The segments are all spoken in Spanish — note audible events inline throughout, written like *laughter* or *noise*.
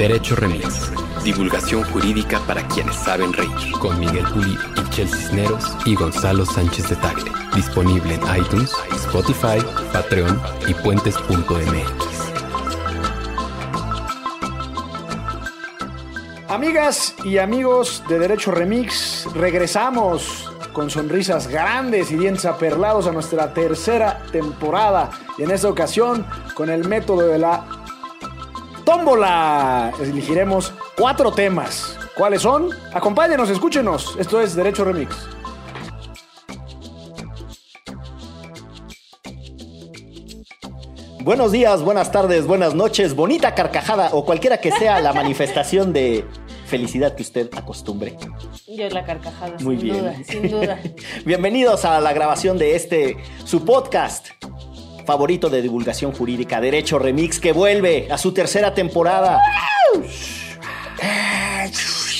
Derecho Remix. Divulgación jurídica para quienes saben reír. Con Miguel Pulido, Michel Cisneros y Gonzalo Sánchez de Tagle. Disponible en iTunes, Spotify, Patreon y puentes.mx. Amigas y amigos de Derecho Remix, regresamos con sonrisas grandes y dientes aperlados a nuestra tercera temporada. Y en esta ocasión, con el método de la tómbola. Elegiremos cuatro temas. ¿Cuáles son? Acompáñenos, escúchenos. Esto es Derecho Remix. Buenos días, buenas tardes, buenas noches, bonita carcajada o cualquiera que sea la manifestación de felicidad que usted acostumbre. Yo la carcajada. Muy sin bien. Duda, sin duda. *laughs* Bienvenidos a la grabación de este, su podcast, favorito de divulgación jurídica, Derecho Remix, que vuelve a su tercera temporada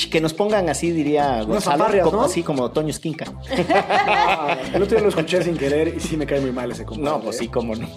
que nos pongan así, diría Gonzalo, como, así como Toño Esquinca. *laughs* El otro día lo escuché sin querer y sí me cae muy mal ese compadre. No, ¿eh? pues sí, cómo no.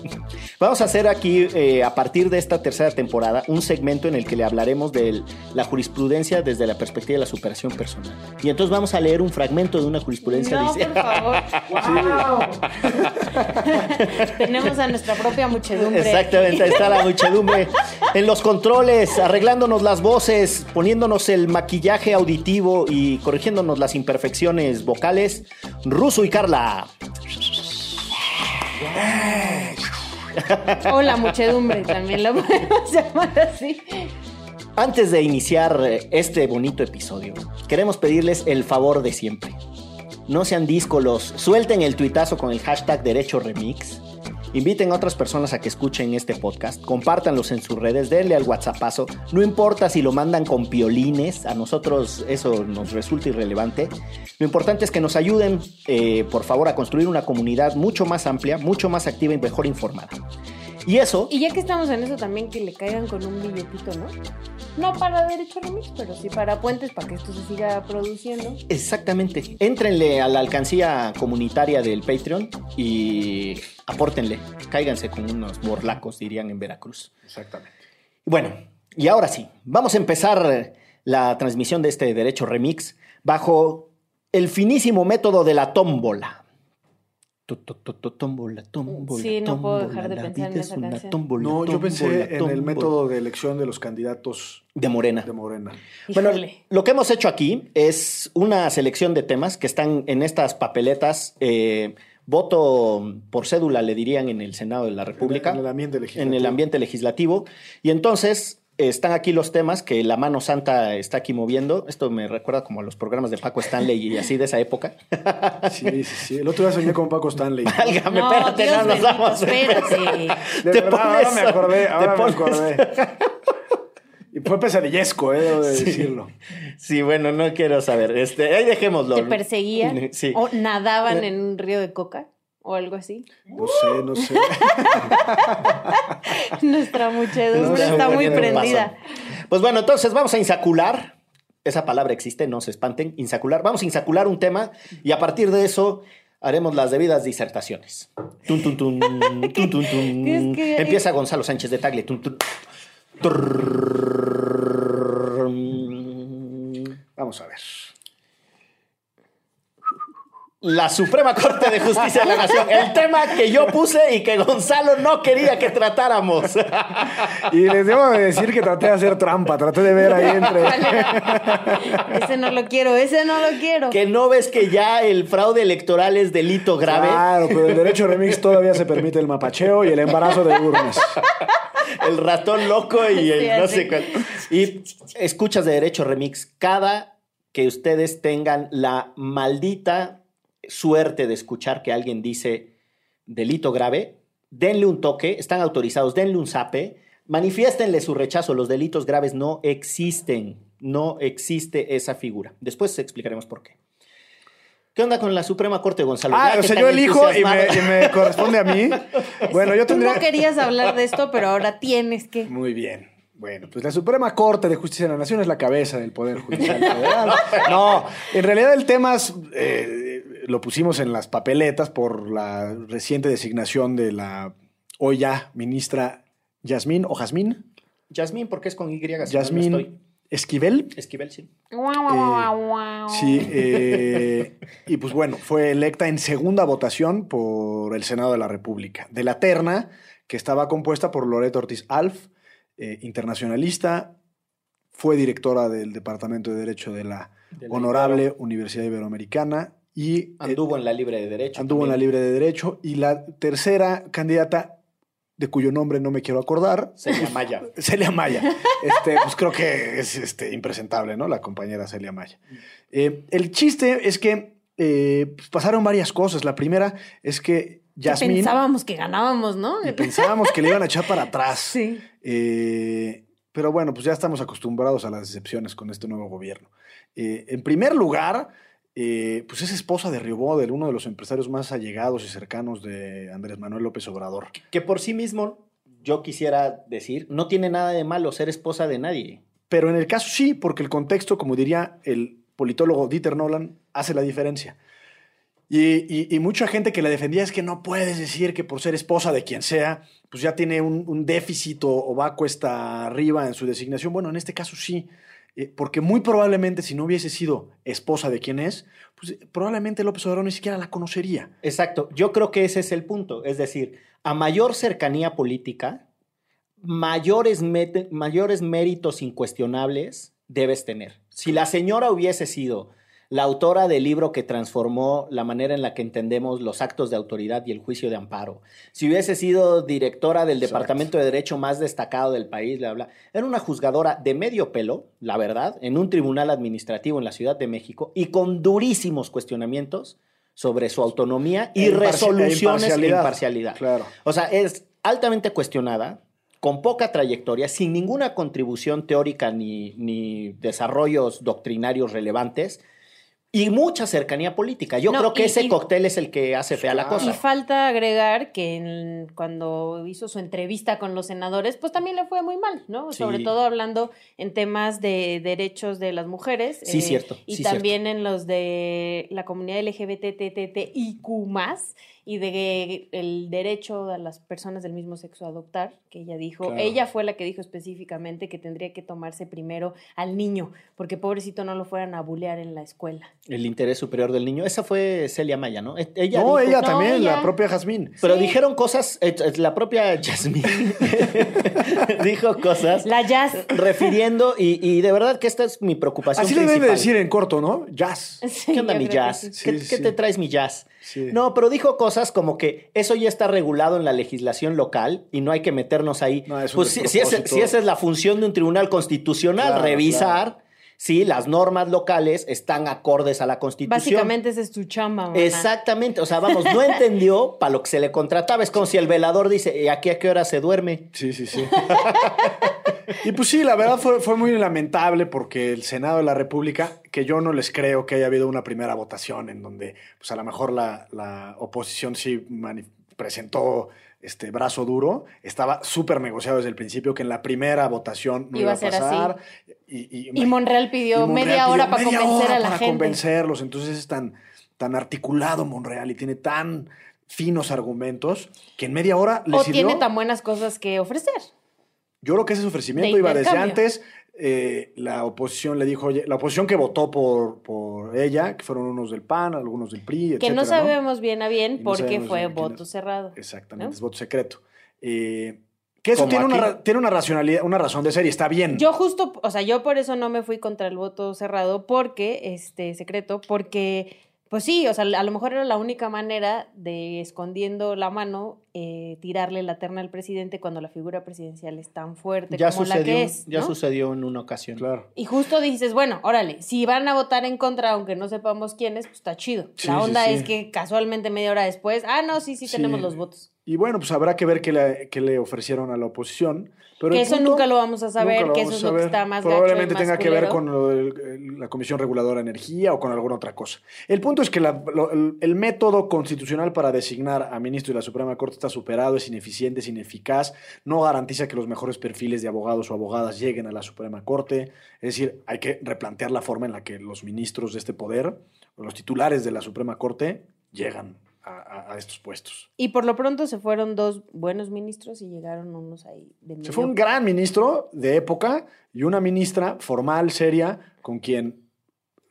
Vamos a hacer aquí, eh, a partir de esta tercera temporada, un segmento en el que le hablaremos de la jurisprudencia desde la perspectiva de la superación personal. Y entonces vamos a leer un fragmento de una jurisprudencia. No, dice... por favor. *laughs* Tenemos a nuestra propia muchedumbre. Exactamente, ahí está la muchedumbre. En los controles, arreglándonos las voces, poniéndonos el maquillaje maquillaje auditivo y corrigiéndonos las imperfecciones vocales, Russo y Carla. *laughs* o la muchedumbre también lo podemos *laughs* llamar así. Antes de iniciar eh, este bonito episodio, queremos pedirles el favor de siempre. No sean díscolos, suelten el tuitazo con el hashtag Derecho Remix Inviten a otras personas a que escuchen este podcast, compártanlos en sus redes, denle al WhatsAppazo. No importa si lo mandan con piolines, a nosotros eso nos resulta irrelevante. Lo importante es que nos ayuden, eh, por favor, a construir una comunidad mucho más amplia, mucho más activa y mejor informada. Y eso. Y ya que estamos en eso también, que le caigan con un billetito, ¿no? No para Derecho Remix, pero sí para Puentes, para que esto se siga produciendo. Exactamente. Éntrenle a la alcancía comunitaria del Patreon y apórtenle. Cáiganse con unos borlacos, dirían en Veracruz. Exactamente. Bueno, y ahora sí, vamos a empezar la transmisión de este Derecho Remix bajo el finísimo método de la tómbola tómbola, tómbola. Sí, no puedo dejar de pensar en esa canción. no, yo pensé en el método de elección de los candidatos de Morena. De Bueno, lo que hemos hecho aquí es una selección de temas que están en estas papeletas. Eh, voto por cédula, le dirían en el Senado de la República. En el ambiente legislativo. En el ambiente legislativo. Y entonces están aquí los temas que la mano santa está aquí moviendo. Esto me recuerda como a los programas de Paco Stanley y así de esa época. Sí, sí, sí. El otro día soñé con Paco Stanley. *laughs* Válgame, no, espérate, Dios no nos. Espérate. *laughs* De verdad, ahora me acordé, ahora me acordé. *laughs* Y fue pesadillesco, eh, debo de decirlo. Sí, bueno, no quiero saber. Este, ahí dejémoslo. ¿Te perseguían? Sí. ¿O nadaban eh, en un río de coca? o algo así. No sé, no sé. *laughs* Nuestra muchedumbre está muy prendida. Pues bueno, entonces vamos a insacular. Esa palabra existe, no se espanten. Insacular. Vamos a insacular un tema y a partir de eso haremos las debidas disertaciones. Tun, tun, tun, *laughs* tun, tun, tun. Empieza Gonzalo Sánchez de Tagle. Tun, tun. Vamos a ver la Suprema Corte de Justicia de la Nación. El tema que yo puse y que Gonzalo no quería que tratáramos. Y les debo decir que traté de hacer trampa, traté de ver ahí entre. ese no lo quiero, ese no lo quiero. Que no ves que ya el fraude electoral es delito grave. Claro, pero el derecho remix todavía se permite el mapacheo y el embarazo de urnas. El ratón loco y el no sé cuál. Y escuchas de derecho remix cada que ustedes tengan la maldita suerte de escuchar que alguien dice delito grave, denle un toque, están autorizados, denle un zape, manifiéstenle su rechazo. Los delitos graves no existen. No existe esa figura. Después explicaremos por qué. ¿Qué onda con la Suprema Corte, Gonzalo? Ah, o sea, yo elijo y me, y me corresponde a mí. *laughs* Bueno, yo Tú tendría. no querías hablar de esto, pero ahora tienes que. Muy bien. Bueno, pues la Suprema Corte de Justicia de la Nación es la cabeza del Poder Judicial Federal. *laughs* No, en realidad el tema es, eh, lo pusimos en las papeletas por la reciente designación de la hoy ya ministra Yasmín o Jazmín. Yasmín, porque es con Y. si no, no Yasmín estoy. Esquivel. Esquivel, sí. Sí, eh, y pues bueno, fue electa en segunda votación por el Senado de la República. De la terna, que estaba compuesta por Loreto Ortiz Alf, eh, internacionalista, fue directora del Departamento de Derecho de la, De la Honorable Universidad Iberoamericana y eh, Anduvo en la libre de derecho. anduvo en la. Libre de Derecho. Y la tercera candidata, de cuyo nombre no me quiero acordar, Celia *laughs* Maya. Celia Maya. *laughs* Este, pues creo que es este, impresentable, ¿no? La compañera Celia Maya. Eh, el chiste es que eh, pues, pasaron varias cosas. La primera es que Que Yasmín pensábamos que ganábamos, ¿no? y pensábamos que le iban a echar para atrás. *laughs* Sí. Eh, pero bueno, pues ya estamos acostumbrados a las decepciones con este nuevo gobierno. Eh, en primer lugar, eh, pues es esposa de Riobodel, uno de los empresarios más allegados y cercanos de Andrés Manuel López Obrador. Que por sí mismo, yo quisiera decir, no tiene nada de malo ser esposa de nadie. Pero en el caso sí, porque el contexto, como diría el politólogo Dieter Nolan, hace la diferencia. Y, y- y mucha gente que la defendía es que no puedes decir que por ser esposa de quien sea, pues ya tiene un, un déficit o, o va cuesta arriba en su designación. Bueno, en este caso sí, eh, porque muy probablemente si no hubiese sido esposa de quien es, pues eh, probablemente López Obrador ni siquiera la conocería. Exacto, yo creo que ese es el punto. Es decir, a mayor cercanía política, mayores, mayores méritos incuestionables debes tener. Si la señora hubiese sido la autora del libro que transformó la manera en la que entendemos los actos de autoridad y el juicio de amparo, si hubiese sido directora del Exacto. departamento de derecho más destacado del país, bla, bla, era una juzgadora de medio pelo, la verdad, en un tribunal administrativo en la Ciudad de México y con durísimos cuestionamientos sobre su autonomía y E imparci- e resoluciones e imparcialidad. imparcialidad. Claro. O sea, es altamente cuestionada, con poca trayectoria, sin ninguna contribución teórica ni, ni desarrollos doctrinarios relevantes y mucha cercanía política. Yo No, creo que y- ese y- cóctel es el que hace fea la cosa. Y falta agregar que en- cuando hizo su entrevista con los senadores, pues también le fue muy mal, ¿no? Sí. Sobre todo hablando en temas de derechos de las mujeres. Sí, cierto, Y sí, también en los de la comunidad LGBTTTIQ y de el derecho a las personas del mismo sexo a adoptar, que ella dijo, Claro. ella fue la que dijo específicamente que tendría que tomarse primero al niño, porque pobrecito no lo fueran a bulear en la escuela. El interés superior del niño. Esa fue Celia Maya, ¿no? E- Ella no, dijo- ella No, también, ella- la propia Jazmín. Pero Sí. dijeron cosas, eh, eh, la propia Yasmín *laughs* *laughs* dijo cosas La jazz. refiriendo, y, y de verdad que esta es mi preocupación. Así le deben de principal. decir en corto, ¿no? Jazz. *laughs* ¿Qué onda mi que jazz? sí. sí. ¿Qué, Sí, qué sí. te traes mi jazz? Sí. No, pero dijo cosas como que eso ya está regulado en la legislación local y no hay que meternos ahí. No, pues si, si ese- si esa es la función de un tribunal constitucional, Claro, revisar si las normas locales están acordes a la constitución. Básicamente ese es tu chamba, mamá. Exactamente, o sea, vamos, no entendió *laughs* para lo que se le contrataba. Es como si el velador dice, ¿y aquí a qué hora se duerme? Sí, sí, sí. *laughs* y pues sí, la verdad fue, fue muy lamentable porque el Senado de la República, que yo no les creo que haya habido una primera votación en donde pues a lo mejor la, la oposición sí presentó este brazo duro, estaba súper negociado desde el principio que en la primera votación no Iba iba, a así. pasar. Y, Y Monreal pidió y Monreal media hora pidió para media convencer hora a la para gente. convencerlos. Entonces es tan, tan articulado Monreal y tiene tan finos argumentos que en media hora le O sirvió. tiene tan buenas cosas que ofrecer. Yo creo que ese ofrecimiento De iba desde antes. Eh, la oposición le dijo, oye, la oposición que votó por, por ella, que fueron unos del PAN, algunos del PRI, Que no sabemos bien a bien no porque fue quién voto cerrado. Exactamente, ¿no? es voto secreto. Eh, que eso tiene una, aquí. tiene una racionalidad, una razón de ser y está bien. Yo justo, o sea, yo por eso no me fui contra el voto cerrado, porque, este, secreto, porque, pues sí, o sea, a lo mejor era la única manera de, escondiendo la mano, eh, tirarle la terna al presidente cuando la figura presidencial es tan fuerte Ya como la sucedió, que es. ya ¿no? sucedió en una ocasión. Claro. Y justo dices, bueno, órale, si van a votar en contra, aunque no sepamos quiénes, pues está chido. Sí, la sí, onda sí. es que casualmente media hora después, ah, no, sí, sí, Sí. tenemos los votos. Y bueno, pues habrá que ver qué le, qué le ofrecieron a la oposición. Pero Que eso punto- nunca lo vamos a saber, que eso es lo que está más gacho y Probablemente más tenga que ver con lo el- la Comisión Reguladora de Energía o con alguna otra cosa. El punto es que la- lo- el, el método constitucional para designar a ministro de la Suprema Corte está superado, es ineficiente, es ineficaz, no garantiza que los mejores perfiles de abogados o abogadas lleguen a la Suprema Corte. Es decir, hay que replantear la forma en la que los ministros de este poder, o los titulares de la Suprema Corte, llegan a, a- a estos puestos. Y por lo pronto se fueron dos buenos ministros y llegaron unos ahí de Se fue un gran ministro de época y una ministra formal, seria, con quien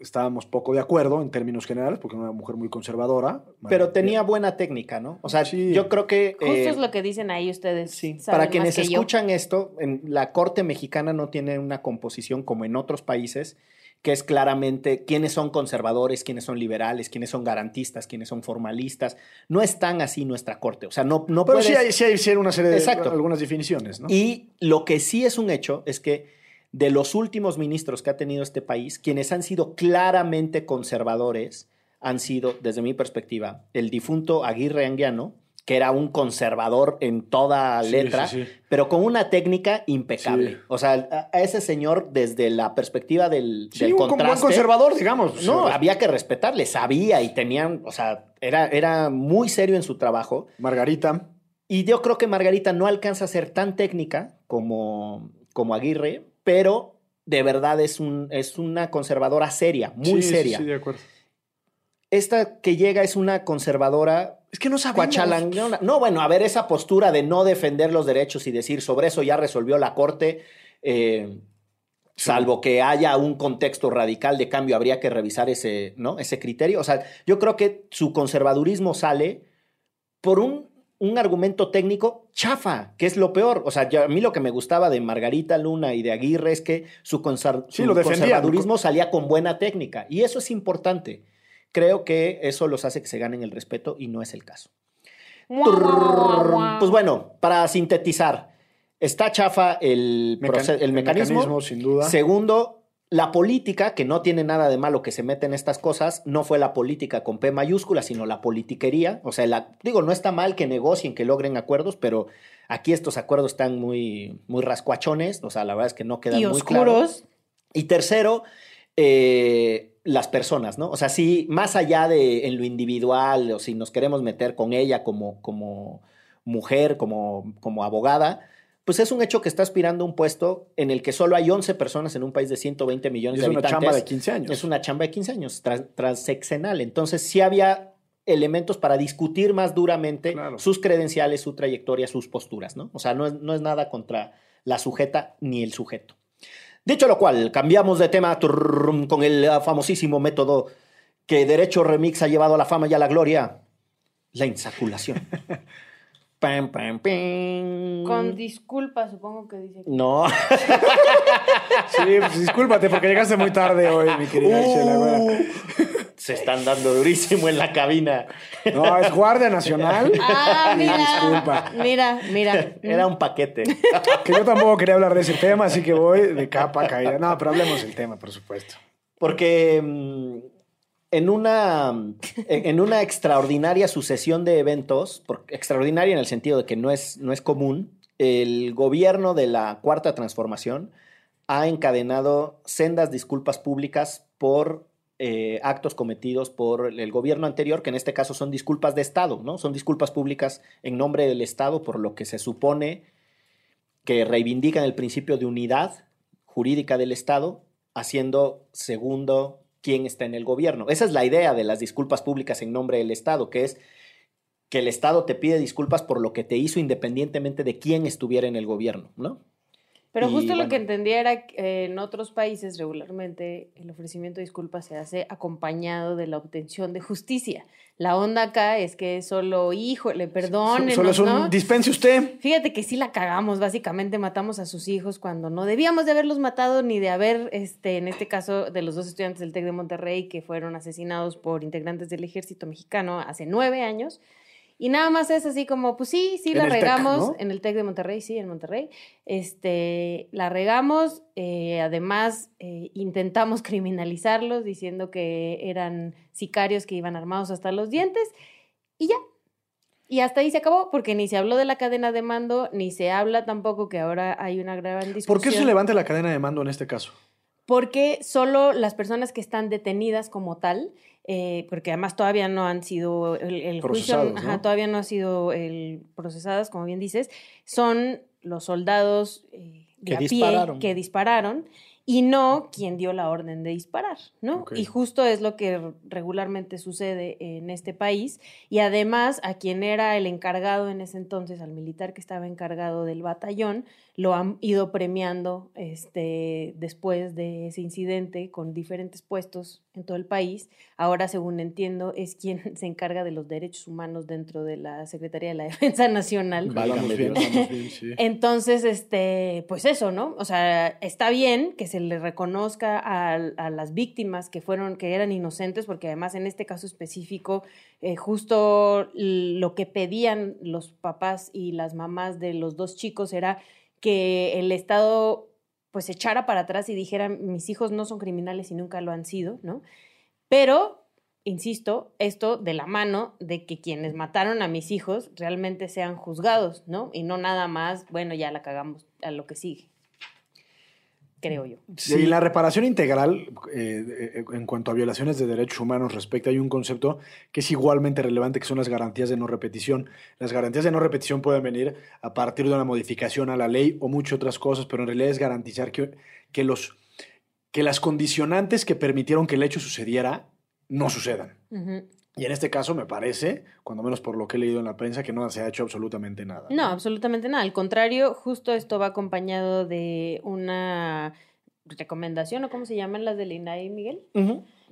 estábamos poco de acuerdo en términos generales, porque era una mujer muy conservadora. Pero tenía buena técnica, ¿no? O sea, Sí. yo creo que... Justo eh, es lo que dicen ahí ustedes. Sí, para quienes que yo. escuchan esto, en la corte mexicana no tiene una composición como en otros países, que es claramente quiénes son conservadores, quiénes son liberales, quiénes son garantistas, quiénes son formalistas. No es tan así nuestra corte. O sea, no, no Pero puedes... sí hay, sí hay sí hay una serie de Exacto. algunas definiciones, ¿no? Y lo que sí es un hecho es que de los últimos ministros que ha tenido este país, quienes han sido claramente conservadores han sido, desde mi perspectiva, el difunto Aguirre Anguiano, que era un conservador en toda letra, sí, sí. pero con una técnica impecable. O sea, a, ese señor, desde la perspectiva del, Sí, del un, con- buen contraste, conservador, digamos. no, había que respetarle, sabía y tenían, o sea, era, era muy serio en su trabajo. Margarita. Y yo creo que Margarita no alcanza a ser tan técnica como, como Aguirre, pero de verdad es, un, es una conservadora seria, muy seria. Sí, de acuerdo. Esta que llega es una conservadora Es que no sabemos. No, bueno, a ver, esa postura de no defender los derechos y decir sobre eso ya resolvió la Corte, eh, salvo que haya un contexto radical de cambio, habría que revisar ese, ¿no? ese criterio. O sea, yo creo que su conservadurismo sale por un, un argumento técnico chafa, que es lo peor. O sea, yo- a mí lo que me gustaba de Margarita Luna y de Aguirre es que su, conser- Sí, su lo defendían. conservadurismo salía con buena técnica. Y eso es importante. Creo que eso los hace que se ganen el respeto y no es el caso. Pues bueno, para sintetizar, está chafa el, Mecan- proce- el el mecanismo. mecanismo, sin duda. Segundo, la política, que no tiene nada de malo que se mete en estas cosas, no fue la política con P mayúscula, sino la politiquería. O sea, la, digo, no está mal que negocien, que logren acuerdos, pero aquí estos acuerdos están muy, muy rascuachones. O sea, la verdad es que no quedan Y muy claros. Y tercero, eh, las personas, ¿no? O sea, si más allá de en lo individual, o si nos queremos meter con ella como, como mujer, como, como abogada, pues es un hecho que está aspirando a un puesto en el que solo hay 11 personas en un país de 120 millones Es de una habitantes. chamba de 15 años. Es una chamba de 15 años, transeccional. Entonces, sí había elementos para discutir más duramente Claro. sus credenciales, su trayectoria, sus posturas, ¿no? O sea, no es, no es nada contra la sujeta ni el sujeto. Dicho lo cual, cambiamos de tema con el ah, famosísimo método que Derecho Remix ha llevado a la fama y a la gloria, la insaculación. *laughs* Pam, pam, pam. Con disculpas, supongo que dice. No. *laughs* Sí, pues discúlpate porque llegaste muy tarde hoy, mi querida Chela. Uh, se están dando durísimo en la cabina. No, es Guardia Nacional. Ah, mira. Disculpa. Mira, mira. Era un paquete. Que yo tampoco quería hablar de ese tema, así que voy de capa caída. No, pero hablemos del tema, por supuesto. Porque mm, en una, en una extraordinaria sucesión de eventos, extraordinaria en el sentido de que no es, no es común, el gobierno de la Cuarta Transformación ha encadenado sendas disculpas públicas por eh, actos cometidos por el gobierno anterior, que en este caso son disculpas de Estado, ¿no? Son disculpas públicas en nombre del Estado por lo que se supone que reivindican el principio de unidad jurídica del Estado, haciendo segundo quién está en el gobierno. Esa es la idea de las disculpas públicas en nombre del Estado, que es que el Estado te pide disculpas por lo que te hizo independientemente de quién estuviera en el gobierno, ¿no? Pero Y justo lo bueno. que entendía era que eh, en otros países regularmente el ofrecimiento de disculpas se hace acompañado de la obtención de justicia. La onda acá es que solo, híjole, perdón, Solo es un ¿no? dispense usted. Fíjate que sí la cagamos, básicamente matamos a sus hijos cuando no debíamos de haberlos matado ni de haber, este, en este caso, de los dos estudiantes del TEC de Monterrey que fueron asesinados por integrantes del ejército mexicano hace nueve años. Y nada más es así como, pues sí, sí En la regamos ¿no? en el TEC de Monterrey, sí, en Monterrey. Este, la regamos, eh, además eh, intentamos *laughs* criminalizarlos diciendo que eran sicarios que iban armados hasta los dientes y ya. Y hasta ahí se acabó, porque ni se habló de la cadena de mando, ni se habla tampoco que ahora hay una gran discusión. ¿Por qué se levanta la cadena de mando en este caso? Porque solo las personas que están detenidas como tal, eh, porque además todavía no han sido, el, el juicio ajá, todavía no ha sido el, procesadas, como bien dices, son los soldados eh, de Que a pie dispararon. que dispararon y no quien dio la orden de disparar, ¿no? Y justo es lo que regularmente sucede en este país. Y además, a quien era el encargado en ese entonces, al militar que estaba encargado del batallón, lo han ido premiando este, después de ese incidente con diferentes puestos en todo el país. Ahora, según entiendo, es quien *laughs* se encarga de los derechos humanos dentro de la Secretaría de la *laughs* Defensa Nacional. Vamos Válgame bien, Dios. vamos bien, sí. *laughs* Entonces, este, pues eso, ¿no? O sea, está bien que se le reconozca a, a las víctimas que fueron, que eran inocentes, porque además en este caso específico, eh, justo lo que pedían los papás y las mamás de los dos chicos era que el Estado pues echara para atrás y dijera, mis hijos no son criminales y nunca lo han sido, ¿no? Pero, insisto, esto de la mano de que quienes mataron a mis hijos realmente sean juzgados, ¿no? Y no nada más, bueno, ya la cagamos a lo que sigue. Creo yo. Sí, en la reparación integral, eh, eh, en cuanto a violaciones de derechos humanos respecto, hay un concepto que es igualmente relevante, que son las garantías de no repetición. Las garantías de no repetición pueden venir a partir de una modificación a la ley o muchas otras cosas, pero en realidad es garantizar que, que, los, que las condicionantes que permitieron que el hecho sucediera no sucedan. Y en este caso me parece, cuando menos por lo que he leído en la prensa, que no se ha hecho absolutamente nada. No, absolutamente nada. Al contrario, justo esto va acompañado de una recomendación, o cómo se llaman las del INAI, Miguel,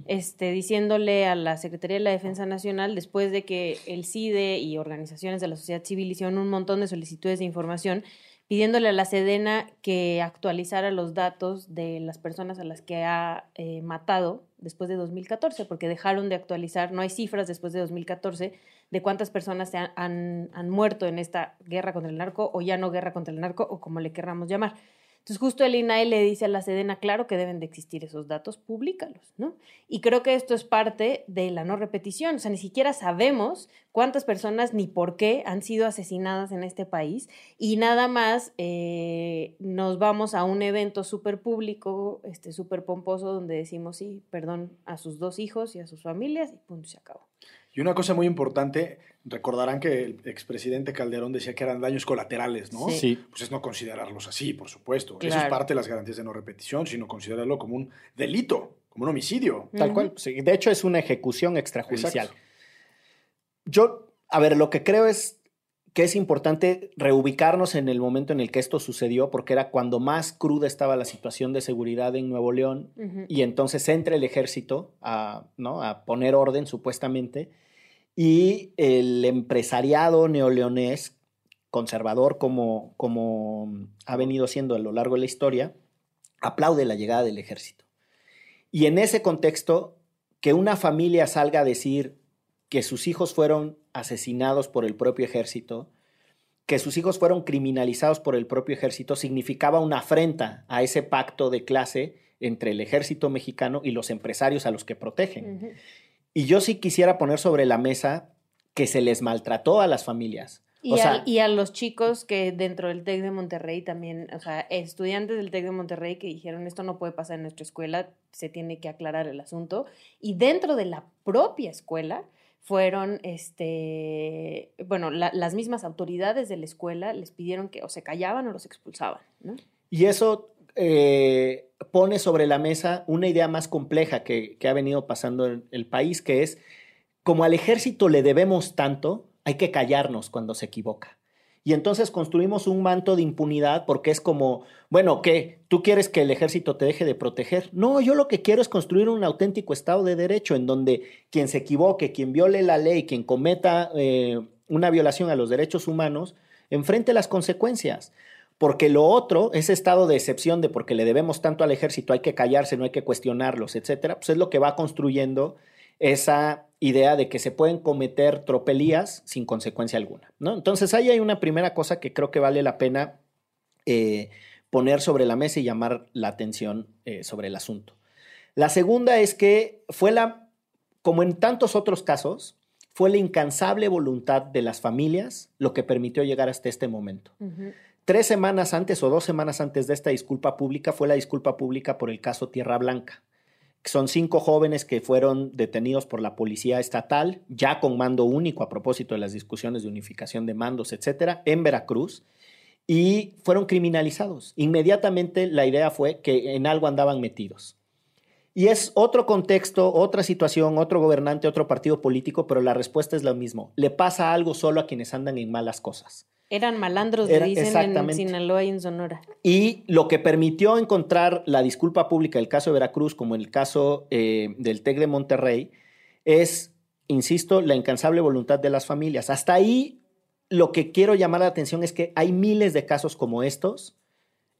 este, diciéndole a la Secretaría de la Defensa Nacional, después de que el CIDE y organizaciones de la sociedad civil hicieron un montón de solicitudes de información, pidiéndole a la Sedena que actualizara los datos de las personas a las que ha eh, matado después de 2014, porque dejaron de actualizar, no hay cifras después de 2014 de cuántas personas se han, han- muerto en esta guerra contra el narco o ya no guerra contra el narco o como le querramos llamar. Entonces justo el INAI le dice a la Sedena, claro que deben de existir esos datos, públicalos, ¿no? Y creo que esto es parte de la no repetición, o sea, ni siquiera sabemos cuántas personas ni por qué han sido asesinadas en este país y nada más eh, nos vamos a un evento súper público, este, súper pomposo, donde decimos sí, perdón a sus dos hijos y a sus familias y punto, se acabó. Y una cosa muy importante, recordarán que el expresidente Calderón decía que eran daños colaterales, ¿no? Sí. Pues es no considerarlos así, por supuesto. Eso es Claro. parte de las garantías de no repetición, sino considerarlo como un delito, como un homicidio. Tal cual. Sí, De hecho, es una ejecución extrajudicial. Exacto. Yo, a ver, lo que creo es que es importante reubicarnos en el momento en el que esto sucedió, porque era cuando más cruda estaba la situación de seguridad en Nuevo León, y entonces entra el ejército a, ¿no? a poner orden, supuestamente, y el empresariado neoleonés, conservador como, como ha venido siendo a lo largo de la historia, aplaude la llegada del ejército. Y en ese contexto, que una familia salga a decir que sus hijos fueron asesinados por el propio ejército, que sus hijos fueron criminalizados por el propio ejército, significaba una afrenta a ese pacto de clase entre el ejército mexicano y los empresarios a los que protegen. Y yo sí quisiera poner sobre la mesa que se les maltrató a las familias. Y, o sea, al- y a los chicos que dentro del TEC de Monterrey también, o sea, estudiantes del TEC de Monterrey que dijeron esto no puede pasar en nuestra escuela, se tiene que aclarar el asunto. Y dentro de la propia escuela fueron, este, bueno, la- las mismas autoridades de la escuela les pidieron que o se callaban o los expulsaban, ¿no? Y eso eh, pone sobre la mesa una idea más compleja que, ha venido pasando en el país, que es, como al ejército le debemos tanto, hay que callarnos cuando se equivoca. Y entonces construimos un manto de impunidad porque es como, bueno, ¿qué? ¿Tú quieres que el ejército te deje de proteger? No, yo lo que quiero es construir un auténtico Estado de Derecho en donde quien se equivoque, quien viole la ley, quien cometa eh, una violación a los derechos humanos, enfrente las consecuencias. Porque lo otro, ese estado de excepción de porque le debemos tanto al ejército, hay que callarse, no hay que cuestionarlos, etcétera, pues es lo que va construyendo esa idea de que se pueden cometer tropelías sin consecuencia alguna. ¿no? Entonces ahí hay una primera cosa que creo que vale la pena eh, poner sobre la mesa y llamar la atención eh, sobre el asunto. La segunda es que fue la, como en tantos otros casos, fue la incansable voluntad de las familias lo que permitió llegar hasta este momento. Tres semanas antes o dos semanas antes de esta disculpa pública fue la disculpa pública por el caso Tierra Blanca. Son cinco jóvenes que fueron detenidos por la policía estatal, ya con mando único a propósito de las discusiones de unificación de mandos, etcétera, en Veracruz. y fueron criminalizados. Inmediatamente la idea fue que en algo andaban metidos. Y es otro contexto, otra situación, otro gobernante, otro partido político, pero la respuesta es lo mismo. Le pasa algo solo a quienes andan en malas cosas. Eran malandros, Era, dicen en Sinaloa y en Sonora. Y lo que permitió encontrar la disculpa pública del caso de Veracruz, como en el caso eh, del TEC de Monterrey, es, insisto, la incansable voluntad de las familias. Hasta ahí lo que quiero llamar la atención es que hay miles de casos como estos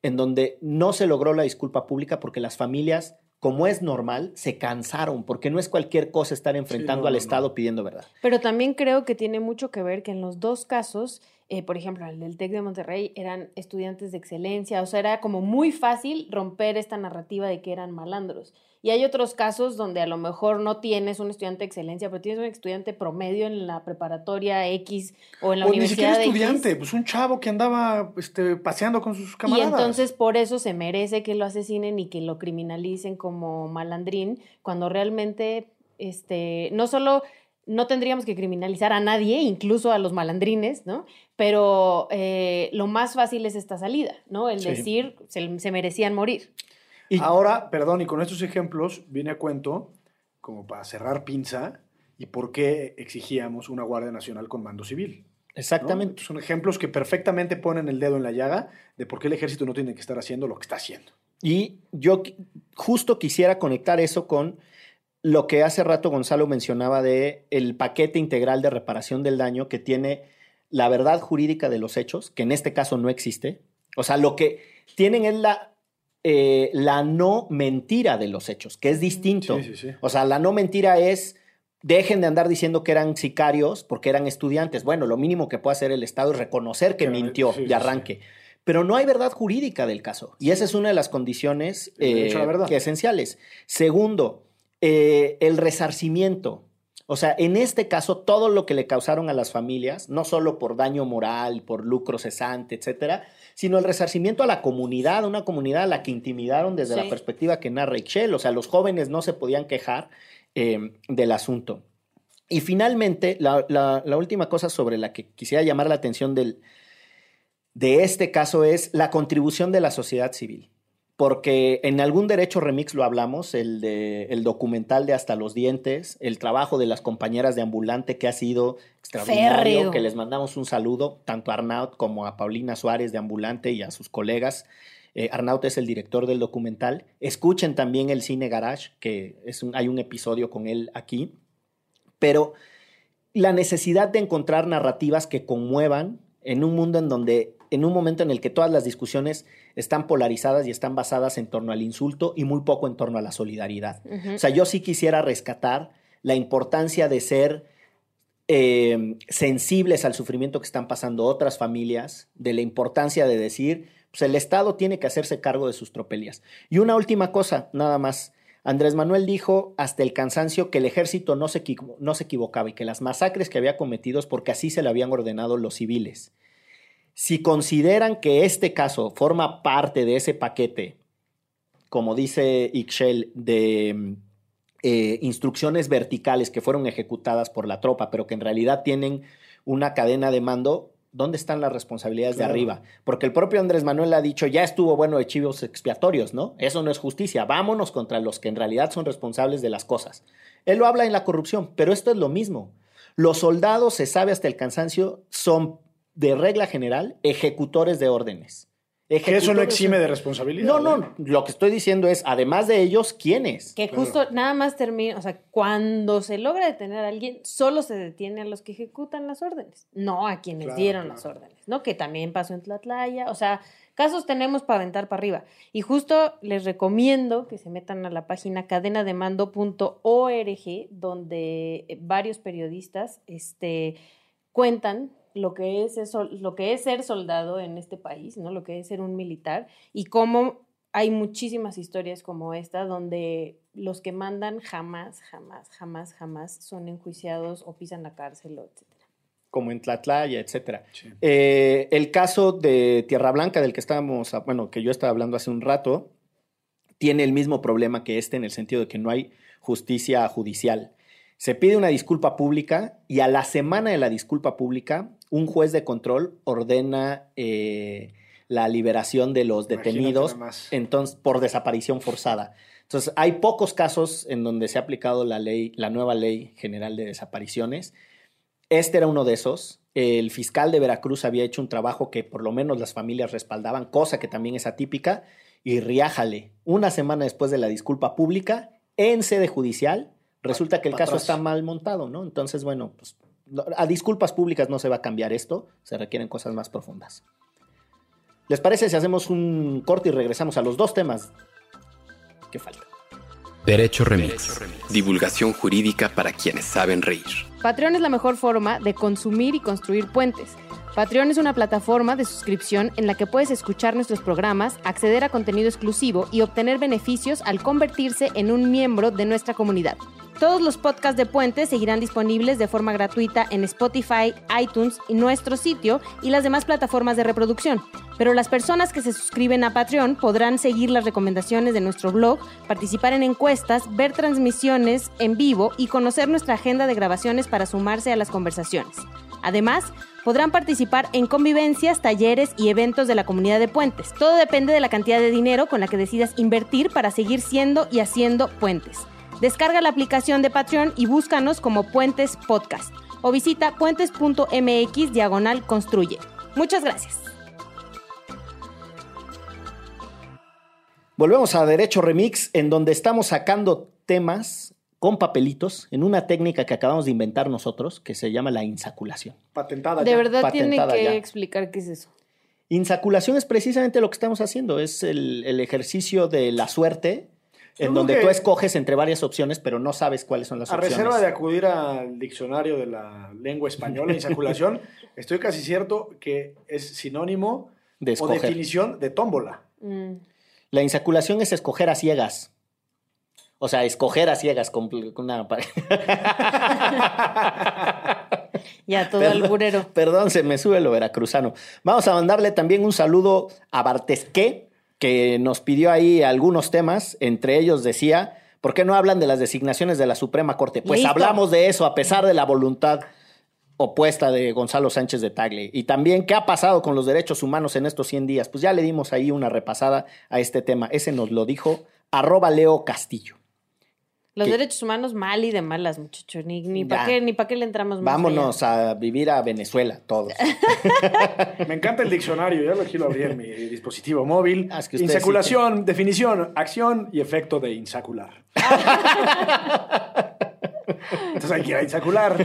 en donde no se logró la disculpa pública porque las familias como es normal, se cansaron, porque no es cualquier cosa estar enfrentando al Estado pidiendo verdad. Pero también creo que tiene mucho que ver que en los dos casos, eh, por ejemplo, el del TEC de Monterrey, eran estudiantes de excelencia, o sea, era como muy fácil romper esta narrativa de que eran malandros. Y hay otros casos donde a lo mejor no tienes un estudiante de excelencia, pero tienes un estudiante promedio en la preparatoria X o en la universidad. Ni siquiera estudiante, pues un chavo que andaba este, paseando con sus camaradas. Y entonces por eso se merece que lo asesinen y que lo criminalicen como malandrín, cuando realmente este, no solo no tendríamos que criminalizar a nadie, incluso a los malandrines, ¿no? Pero eh, lo más fácil es esta salida, ¿no? El decir, se merecían morir. Ahora, perdón, y con estos ejemplos viene a cuento, como para cerrar pinza, y por qué exigíamos una Guardia Nacional con mando civil. Exactamente. Son ejemplos que perfectamente ponen el dedo en la llaga de por qué el ejército no tiene que estar haciendo lo que está haciendo. Y yo justo quisiera conectar eso con lo que hace rato Gonzalo mencionaba de el paquete integral de reparación del daño que tiene la verdad jurídica de los hechos, que en este caso no existe. O sea, lo que tienen es la eh, la no mentira de los hechos, que es distinto. O sea, la no mentira es dejen de andar diciendo que eran sicarios porque eran estudiantes. Bueno, lo mínimo que puede hacer el Estado es reconocer que, mintió de arranque. Pero no hay verdad jurídica del caso. Y esa es una de las condiciones eh, esenciales. Segundo, eh, el resarcimiento. O sea, en este caso, todo lo que le causaron a las familias, no solo por daño moral, por lucro cesante, etcétera, sino el resarcimiento a la comunidad, una comunidad a la que intimidaron desde la perspectiva que narra Ixchel. O sea, los jóvenes no se podían quejar em, del asunto. Y finalmente, la, última cosa sobre la que quisiera llamar la atención del, de este caso es la contribución de la sociedad civil porque en algún derecho remix lo hablamos, el, de, el documental de Hasta los Dientes, el trabajo de las compañeras de ambulante que ha sido extraordinario, que les mandamos un saludo tanto a Arnaut como a Paulina Suárez de ambulante y a sus colegas. Eh, Arnaut es el director del documental. Escuchen también el Cine Garage, que es hay un episodio con él aquí. Pero la necesidad de encontrar narrativas que conmuevan en un mundo en donde en un momento en el que todas las discusiones están polarizadas y están basadas en torno al insulto y muy poco en torno a la solidaridad. O sea, yo sí quisiera rescatar la importancia de ser eh, sensibles al sufrimiento que están pasando otras familias, de la importancia de decir, pues el Estado tiene que hacerse cargo de sus tropelías. Y una última cosa, nada más. Andrés Manuel dijo hasta el cansancio que el ejército no se, no se equivocaba y que las masacres que había cometido es porque así se le habían ordenado los civiles. Si consideran que este caso forma parte de ese paquete, como dice Ixchel, de eh, instrucciones verticales que fueron ejecutadas por la tropa, pero que en realidad tienen una cadena de mando, ¿dónde están las responsabilidades de arriba? Porque el propio Andrés Manuel ha dicho, ya estuvo bueno de chivos expiatorios, ¿no? Eso no es justicia, vámonos contra los que en realidad son responsables de las cosas. Él lo habla en la corrupción, pero esto es lo mismo. Los soldados, se sabe hasta el cansancio, son de regla general, ejecutores de órdenes. que eso no exime de responsabilidad. No, no, lo que estoy diciendo es, además de ellos, ¿quiénes? Que justo nada más termina, o sea, cuando se logra detener a alguien, solo se detiene a los que ejecutan las órdenes, no a quienes dieron las órdenes, ¿no? Que también pasó en Tlatlaya, o sea, casos tenemos para aventar para arriba. Y justo les recomiendo que se metan a la página cadenademando.org, donde varios periodistas este, cuentan lo que es eso, lo que es ser soldado en este país, ¿no? Lo que es ser un militar y cómo hay muchísimas historias como esta donde los que mandan jamás, jamás, jamás, jamás son enjuiciados o pisan la cárcel, etcétera. Como en Tlatlaya, etcétera. Eh, el caso de Tierra Blanca del que estábamos, bueno, que yo estaba hablando hace un rato, tiene el mismo problema que este en el sentido de que no hay justicia judicial Se pide una disculpa pública y a la semana de la disculpa pública, un juez de control ordena eh, la liberación de los detenidos entonces, por desaparición forzada. Entonces, hay pocos casos en donde se ha aplicado la ley, la nueva ley general de desapariciones. Este era uno de esos. El fiscal de Veracruz había hecho un trabajo que por lo menos las familias respaldaban, cosa que también es atípica. Y riájale, una semana después de la disculpa pública, en sede judicial, resulta que el caso está mal montado, ¿no? Entonces, bueno, pues a disculpas públicas no se va a cambiar esto, se requieren cosas más profundas. ¿Les parece si hacemos un corte y regresamos a los dos temas que faltan? Derecho Remix. Divulgación jurídica para quienes saben reír. Patreon es la mejor forma de consumir y construir puentes. Patreon es una plataforma de suscripción en la que puedes escuchar nuestros programas, acceder a contenido exclusivo y obtener beneficios al convertirse en un miembro de nuestra comunidad. Todos los podcasts de Puentes seguirán disponibles de forma gratuita en Spotify, iTunes y nuestro sitio y las demás plataformas de reproducción. Pero las personas que se suscriben a Patreon podrán seguir las recomendaciones de nuestro blog, participar en encuestas, ver transmisiones en vivo y conocer nuestra agenda de grabaciones para sumarse a las conversaciones. Además, podrán participar en convivencias, talleres y eventos de la comunidad de Puentes. Todo depende de la cantidad de dinero con la que decidas invertir para seguir siendo y haciendo puentes. Descarga la aplicación de Patreon y búscanos como Puentes Podcast o visita puentes.mx diagonal construye. Muchas gracias. Volvemos a Derecho Remix, en donde estamos sacando temas con papelitos en una técnica que acabamos de inventar nosotros, que se llama la insaculación. Patentada De ya. verdad tiene que ya. explicar qué es eso. Insaculación es precisamente lo que estamos haciendo, es el, el ejercicio de la suerte, en donde tú escoges entre varias opciones, pero no sabes cuáles son las A opciones. reserva de acudir al diccionario de la lengua española, insaculación, *laughs* estoy casi cierto que es sinónimo De o definición de tómbola. Mm. La insaculación es escoger a ciegas. O sea, escoger a ciegas con con una... *laughs* Ya, todo Perdón, alburero. Perdón, se me sube lo veracruzano. Vamos a mandarle también un saludo a Bartesqué, que nos pidió ahí algunos temas. Entre ellos decía, ¿por qué no hablan de las designaciones de la Suprema Corte? Pues Listo. hablamos de eso a pesar de la voluntad opuesta de Gonzalo Sánchez de Tagle. Y también, ¿qué ha pasado con los derechos humanos en estos 100 días? Pues ya le dimos ahí una repasada a este tema. Ese nos lo dijo arroba Leo Castillo. Los derechos humanos mal y de malas, muchachos. Ni, ni para qué, ni pa' qué le entramos más. Vámonos a vivir a Venezuela todos. *laughs* Me encanta el diccionario, ya lo quiero abrir en mi dispositivo móvil. Ah, es que Insaculación, definición, acción y efecto de insacular. *laughs* Entonces hay que ir a insacular.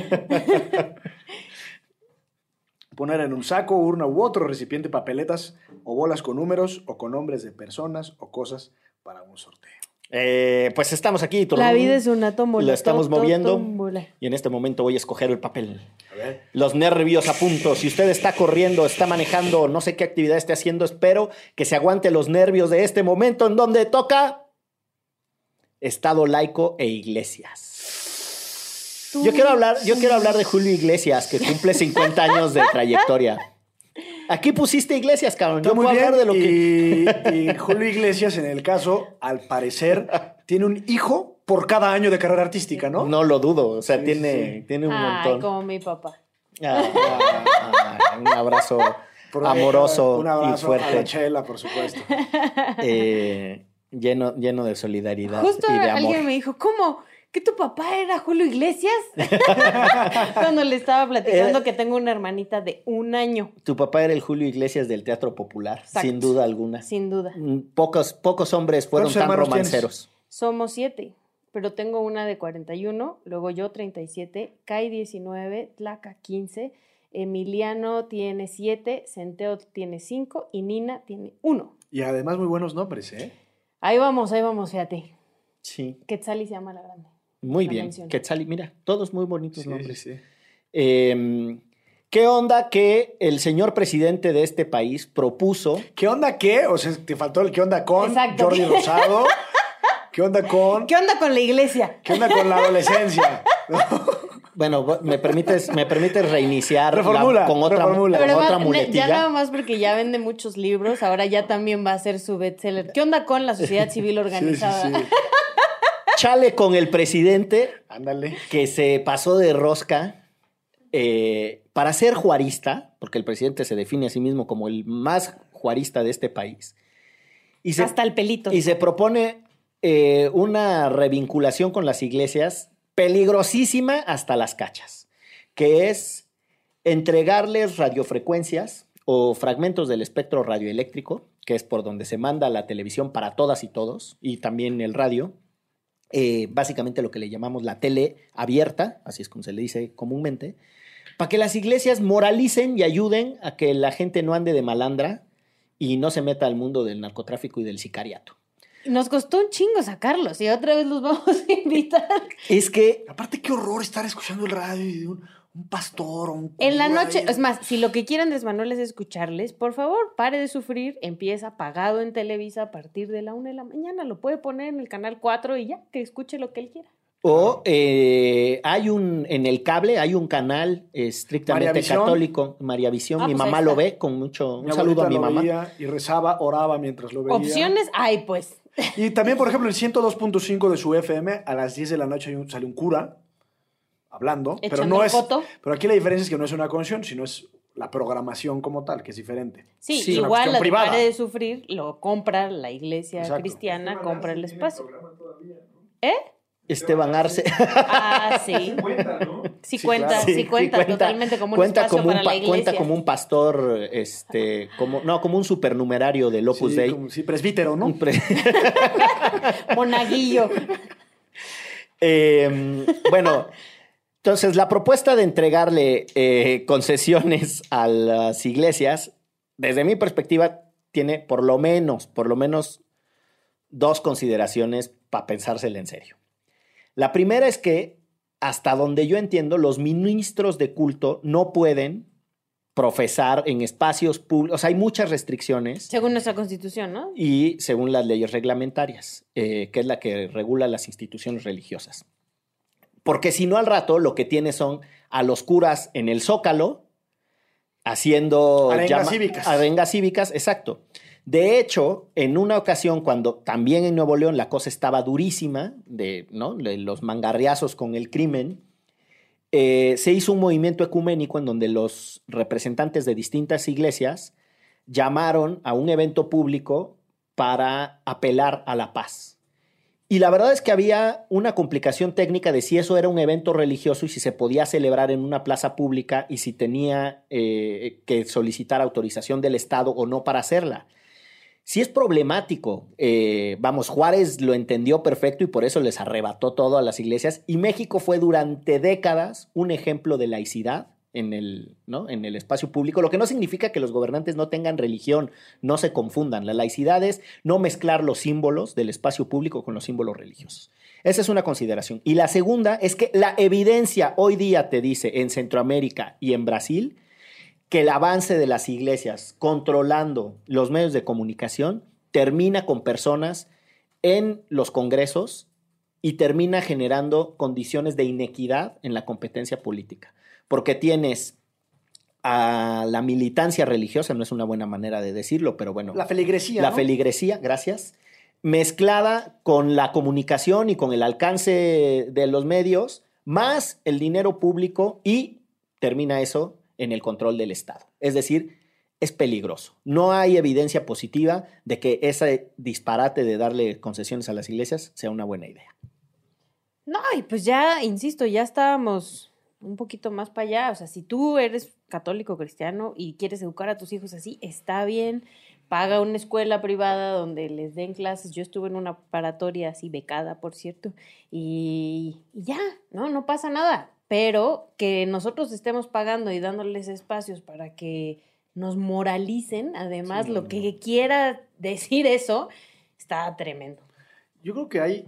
Poner en un saco, urna u otro recipiente papeletas o bolas con números o con nombres de personas o cosas para un sorteo. Eh, pues estamos aquí. La vida es una tómbola. Lo estamos moviendo. tómbola. Y en este momento voy a escoger el papel. A ver. Los nervios a punto. Si usted está corriendo, está manejando, no sé qué actividad esté haciendo, espero que se aguante los nervios de este momento en donde toca Estado laico e iglesias. Yo quiero hablar, yo quiero hablar de Julio Iglesias, que cumple 50 años de trayectoria. Aquí pusiste iglesias, cabrón. Está Yo muy puedo bien. hablar de lo que. y, y Julio Iglesias, en el caso, al parecer, tiene un hijo por cada año de carrera artística, ¿no? No lo dudo. O sea, Sí, tiene, sí. tiene un Ay, montón. como mi papá. Ah, ah, un abrazo Por- amoroso Un y abrazo a la fuerte, chela, por supuesto. eh, lleno, lleno de solidaridad Justo y de amor. alguien me dijo, ¿cómo? ¿Que tu papá era Julio Iglesias? *laughs* Cuando le estaba platicando Eh. que tengo una hermanita de un año, Tu papá era el Julio Iglesias del teatro popular, Exacto. sin duda alguna. sin duda. Mm, Pocos, pocos hombres fueron ¿Cuántos tan tienes? romanceros. Somos siete, pero tengo una de 41, luego yo 37, Kai 19, Tlaca 15, Emiliano tiene 7, Centeo tiene 5 y Nina tiene 1. Y además muy buenos nombres, ¿eh? Ahí vamos, ahí vamos, fíjate. Sí, Quetzali se llama la grande. Muy bien. mención. Quetzali, mira, todos muy bonitos Sí, nombres. sí. Eh, ¿Qué onda que el señor presidente de este país propuso ¿Qué onda qué? O sea, te faltó el qué onda con Exacto. Jordi Rosado. ¿Qué onda con? ¿Qué onda con la iglesia? ¿Qué onda con la adolescencia? *laughs* Bueno, me permites, me permites reiniciar la- con otra, reformula. con Pero otra va- muletilla. ya nada más porque ya vende muchos libros, ahora ya también va a ser su bestseller. ¿Qué onda con la sociedad civil Sí, sí, organizada? sí. Chale con el presidente Ándale. que se pasó de rosca eh, para ser juarista, porque el presidente se define a sí mismo como el más juarista de este país. Y se, Hasta el pelito. y se propone eh, una revinculación con las iglesias peligrosísima hasta las cachas, que es entregarles radiofrecuencias o fragmentos del espectro radioeléctrico, que es por donde se manda la televisión para todas y todos, y también el radio, eh, básicamente lo que le llamamos la tele abierta, así es como se le dice comúnmente, para que las iglesias moralicen y ayuden a que la gente no ande de malandra y no se meta al mundo del narcotráfico y del sicariato. Nos costó un chingo sacarlos y otra vez los *laughs* vamos a invitar. Es que Aparte, qué horror estar escuchando el radio y de un, un pastor o un. En la cura noche, ahí. es más, si lo que quieren Andrés Manuel es escucharles, por favor, pare de sufrir, empieza pagado en Televisa a partir de la una de la mañana, lo puede poner en el canal 4 y ya, que escuche lo que él quiera. O eh, hay un, en el cable hay un canal estrictamente María católico, María Visión. Ah, mi pues mamá lo ve con mucho. Mi Un saludo a mi mamá. veía Y rezaba, oraba mientras lo veía. Opciones hay, pues. Y también, por ejemplo, el 102.5 de su FM, a las 10 de la noche hay un- sale un cura hablando. pero no es. Pero aquí la diferencia es que no es una canción, sino es la programación como tal, que es diferente. Sí, Sí. Igual la de privada. pare de sufrir lo compra la iglesia Exacto. cristiana, compra el espacio. ¿Eh? Esteban Arce. *laughs* Ah, sí. Sí, Sí, cuenta, claro. sí, Sí, cuenta, totalmente como un cuenta espacio como un para pa- la iglesia. Cuenta como un pastor, este, como, no, como un supernumerario del Opus Sí, Dei. como- sí, presbítero, ¿no? Un pre- *laughs* Monaguillo. *laughs* Eh, bueno, entonces la propuesta de entregarle eh, concesiones a las iglesias, desde mi perspectiva, tiene por lo menos, por lo menos dos consideraciones para pensársela en serio. La primera es que, hasta donde yo entiendo, los ministros de culto no pueden profesar en espacios públicos, o sea, hay muchas restricciones Según nuestra constitución, ¿no? y según las leyes reglamentarias, eh, que es la que regula las instituciones religiosas. Porque si no al rato lo que tiene son a los curas en el zócalo haciendo Arengas cívicas. arengas cívicas, exacto. De hecho, en una ocasión cuando también en Nuevo León la cosa estaba durísima de, ¿no? de los mangarriazos con el crimen, eh, se hizo un movimiento ecuménico en donde los representantes de distintas iglesias llamaron a un evento público para apelar a la paz. Y la verdad es que había una complicación técnica de si eso era un evento religioso y si se podía celebrar en una plaza pública y si tenía eh, que solicitar autorización del Estado o no para hacerla. Sí es problemático. eh, vamos, Juárez lo entendió perfecto y por eso les arrebató todo a las iglesias. Y México fue durante décadas un ejemplo de laicidad en el, ¿no? en el espacio público, lo que no significa que los gobernantes no tengan religión, no se confundan. La laicidad es no mezclar los símbolos del espacio público con los símbolos religiosos. Esa es una consideración. Y la segunda es que la evidencia hoy día te dice en Centroamérica y en Brasil que el avance de las iglesias controlando los medios de comunicación termina con personas en los congresos y termina generando condiciones de inequidad en la competencia política. Porque tienes a la militancia religiosa, no es una buena manera de decirlo, pero bueno. La feligresía. La ¿no? feligresía, gracias. Mezclada con la comunicación y con el alcance de los medios, más el dinero público y termina eso en el control del Estado. Es decir, es peligroso. No hay evidencia positiva de que ese disparate de darle concesiones a las iglesias sea una buena idea. No, y pues ya, insisto, ya estábamos un poquito más para allá. O sea, si tú eres católico cristiano y quieres educar a tus hijos así, está bien. Paga una escuela privada donde les den clases. Yo estuve en una preparatoria así becada, por cierto, y, y ya, ¿no? No pasa nada. Pero que nosotros estemos pagando y dándoles espacios para que nos moralicen, además, Sí. lo que quiera decir eso, está tremendo. Yo creo que hay.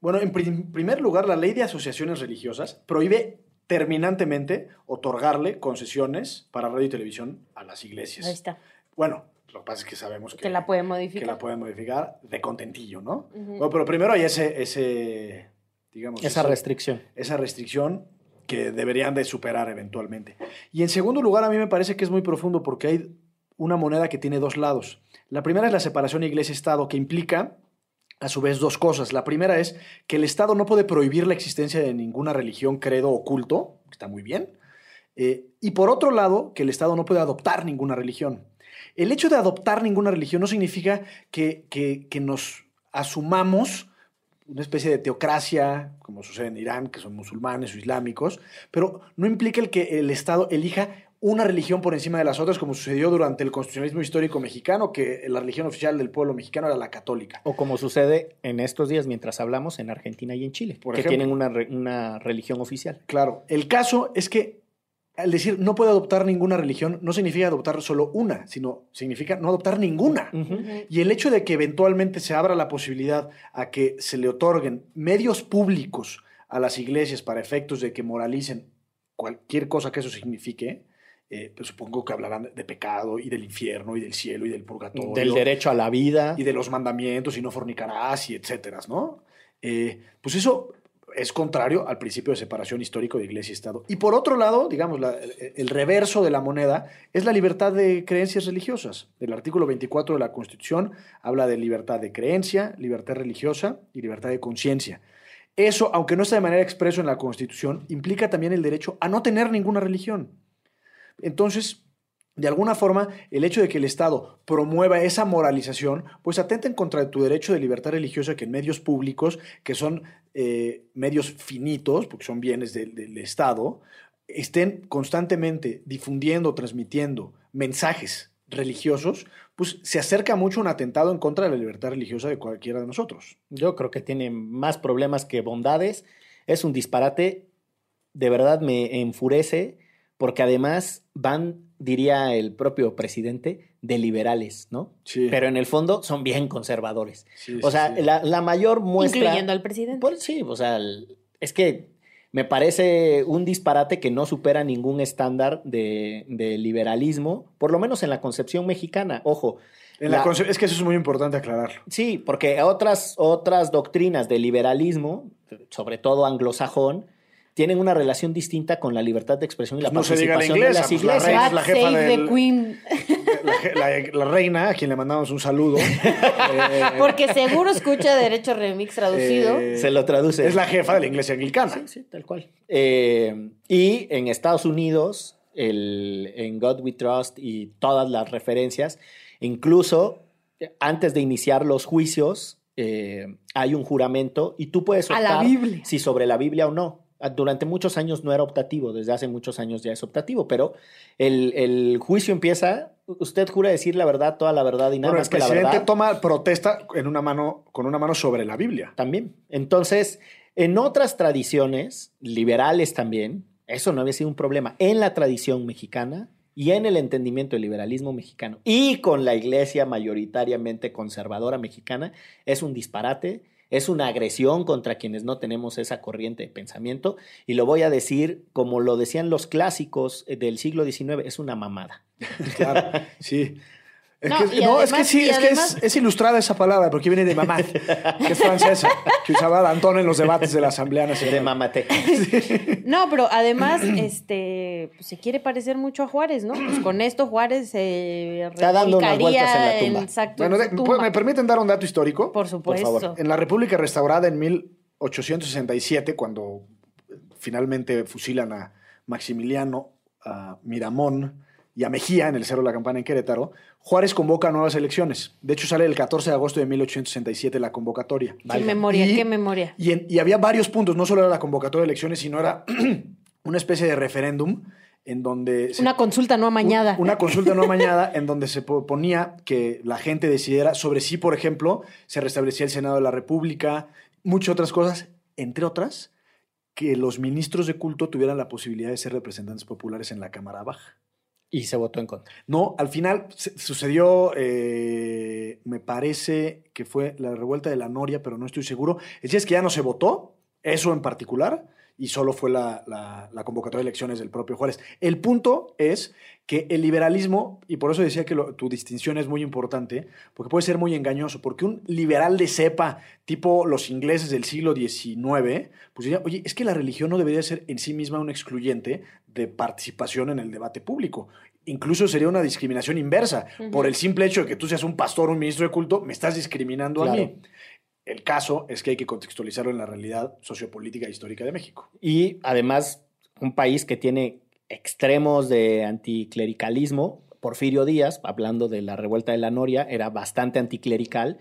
Bueno, en prim- primer lugar, la ley de asociaciones religiosas prohíbe terminantemente otorgarle concesiones para radio y televisión a las iglesias. Ahí está. Bueno, lo que pasa es que sabemos que, Que la pueden que modificar. la pueden modificar de contentillo, ¿no? Bueno, pero primero hay ese, ese digamos, Esa ese- restricción. esa restricción que deberían de superar eventualmente. Y en segundo lugar, a mí me parece que es muy profundo porque hay una moneda que tiene dos lados. La primera es la separación iglesia-estado, que implica a su vez dos cosas. La primera es que el Estado no puede prohibir la existencia de ninguna religión, credo o culto, que está muy bien. Eh, y por otro lado, que el Estado no puede adoptar ninguna religión. El hecho de adoptar ninguna religión no significa que, que- que nos asumamos una especie de teocracia, como sucede en Irán, que son musulmanes o islámicos, pero no implica el que el Estado elija una religión por encima de las otras, como sucedió durante el constitucionalismo histórico mexicano, que la religión oficial del pueblo mexicano era la católica. O como sucede en estos días mientras hablamos en Argentina y en Chile, Por que ejemplo. tienen una, re- una religión oficial. Claro, el caso es que al decir no puede adoptar ninguna religión, no significa adoptar solo una, sino significa no adoptar ninguna. Y el hecho de que eventualmente se abra la posibilidad a que se le otorguen medios públicos a las iglesias para efectos de que moralicen cualquier cosa que eso signifique, eh, pues supongo que hablarán de pecado y del infierno y del cielo y del purgatorio. Del derecho a la vida. y de los mandamientos y no fornicarás y etcétera, ¿no? Eh, pues eso es contrario al principio de separación histórico de iglesia y Estado. Y por otro lado, digamos, la- el, el reverso de la moneda es la libertad de creencias religiosas. El artículo 24 de la Constitución habla de libertad de creencia, libertad religiosa y libertad de conciencia. Eso, aunque no está de manera expreso en la Constitución, implica también el derecho a no tener ninguna religión. Entonces, de alguna forma, el hecho de que el Estado promueva esa moralización, pues atenta en contra de tu derecho de libertad religiosa que en medios públicos, que son eh, medios finitos, porque son bienes del, del Estado, estén constantemente difundiendo, transmitiendo mensajes religiosos, pues se acerca mucho un atentado en contra de la libertad religiosa de cualquiera de nosotros. Yo creo que tiene más problemas que bondades. Es un disparate. De verdad me enfurece porque además van, diría el propio presidente, de liberales, ¿no? Sí. Pero en el fondo son bien conservadores. Sí, o sea, sí. La, la mayor muestra... Incluyendo al presidente. Pues sí, o sea, el- es que me parece un disparate que no supera ningún estándar de, de liberalismo, por lo menos en la concepción mexicana. Ojo, En la la- conce- es que eso es muy importante aclararlo. Sí, porque otras, otras doctrinas de liberalismo, sobre todo anglosajón, tienen una relación distinta con la libertad de expresión y la Pues no se diga la participación inglesa, de pues la las reina iglesias. es la God jefa save del- the queen. La, la- la reina, a quien le mandamos un saludo. eh, *laughs* *laughs* Porque seguro escucha Derecho Remix traducido. eh, Se lo traduce. Es la jefa de la iglesia anglicana. Sí, sí, tal cual. Eh, y en Estados Unidos, el, en God We Trust y todas las referencias, incluso eh, antes de iniciar los juicios, eh, hay un juramento y tú puedes A optar la Biblia. si sobre la Biblia o no. Durante muchos años no era optativo, desde hace muchos años ya es optativo, pero el, el juicio empieza, usted jura decir la verdad, toda la verdad y nada el más que la presidente verdad. toma protesta en una mano, con una mano sobre la Biblia. También. Entonces, en otras tradiciones, liberales también, eso no había sido un problema. En la tradición mexicana y en el entendimiento del liberalismo mexicano y con la iglesia mayoritariamente conservadora mexicana, es un disparate, es una agresión contra quienes no tenemos esa corriente de pensamiento. Y lo voy a decir como lo decían los clásicos eh, del siglo XIX, es una mamada. *laughs* Claro, sí. Es No, que, es que sí, es que es, ilustrada esa palabra, porque viene de mamá, que es francesa, que usaba Antón en los debates de la Asamblea De Nacional. mamate. No, pero además, este, pues, se quiere parecer mucho a Juárez, ¿no? Pues con esto Juárez se Está dando unas vueltas en la tumba. exacto, Bueno, de- tumba. ¿me permiten dar un dato histórico? Por supuesto. favor. En la República restaurada en 1867, cuando finalmente fusilan a Maximiliano, a Miramón y a Mejía en el Cerro de la Campana en Querétaro, Juárez convoca nuevas elecciones. De hecho, sale el 14 de agosto de 1867 la convocatoria. Qué Valga. memoria, Y- qué memoria. Y, en- y había varios puntos, no solo era la convocatoria de elecciones, sino era *clears throat* una especie de referéndum en donde... se- Una consulta no amañada. un- Una consulta no amañada en donde se proponía que la gente decidiera sobre si, por ejemplo, se restablecía el Senado de la República, muchas otras cosas, entre otras, que los ministros de culto tuvieran la posibilidad de ser representantes populares en la Cámara Baja. Y se votó en contra. No, al final sucedió, eh, me parece que fue la revuelta de la Noria, pero no estoy seguro. Es que ya no se votó, eso en particular, y solo fue la, la- la convocatoria de elecciones del propio Juárez. El punto es que el liberalismo, y por eso decía que lo- tu distinción es muy importante, porque puede ser muy engañoso, porque un liberal de cepa, tipo los ingleses del siglo XIX, pues diría, oye, es que la religión no debería ser en sí misma un excluyente de participación en el debate público. Incluso sería una discriminación inversa. Por el simple hecho de que tú seas un pastor o un ministro de culto, me estás discriminando a mí. El caso es que hay que contextualizarlo en la realidad sociopolítica e histórica de México. Y además, un país que tiene extremos de anticlericalismo. Porfirio Díaz, hablando de la revuelta de la Noria, era bastante anticlerical,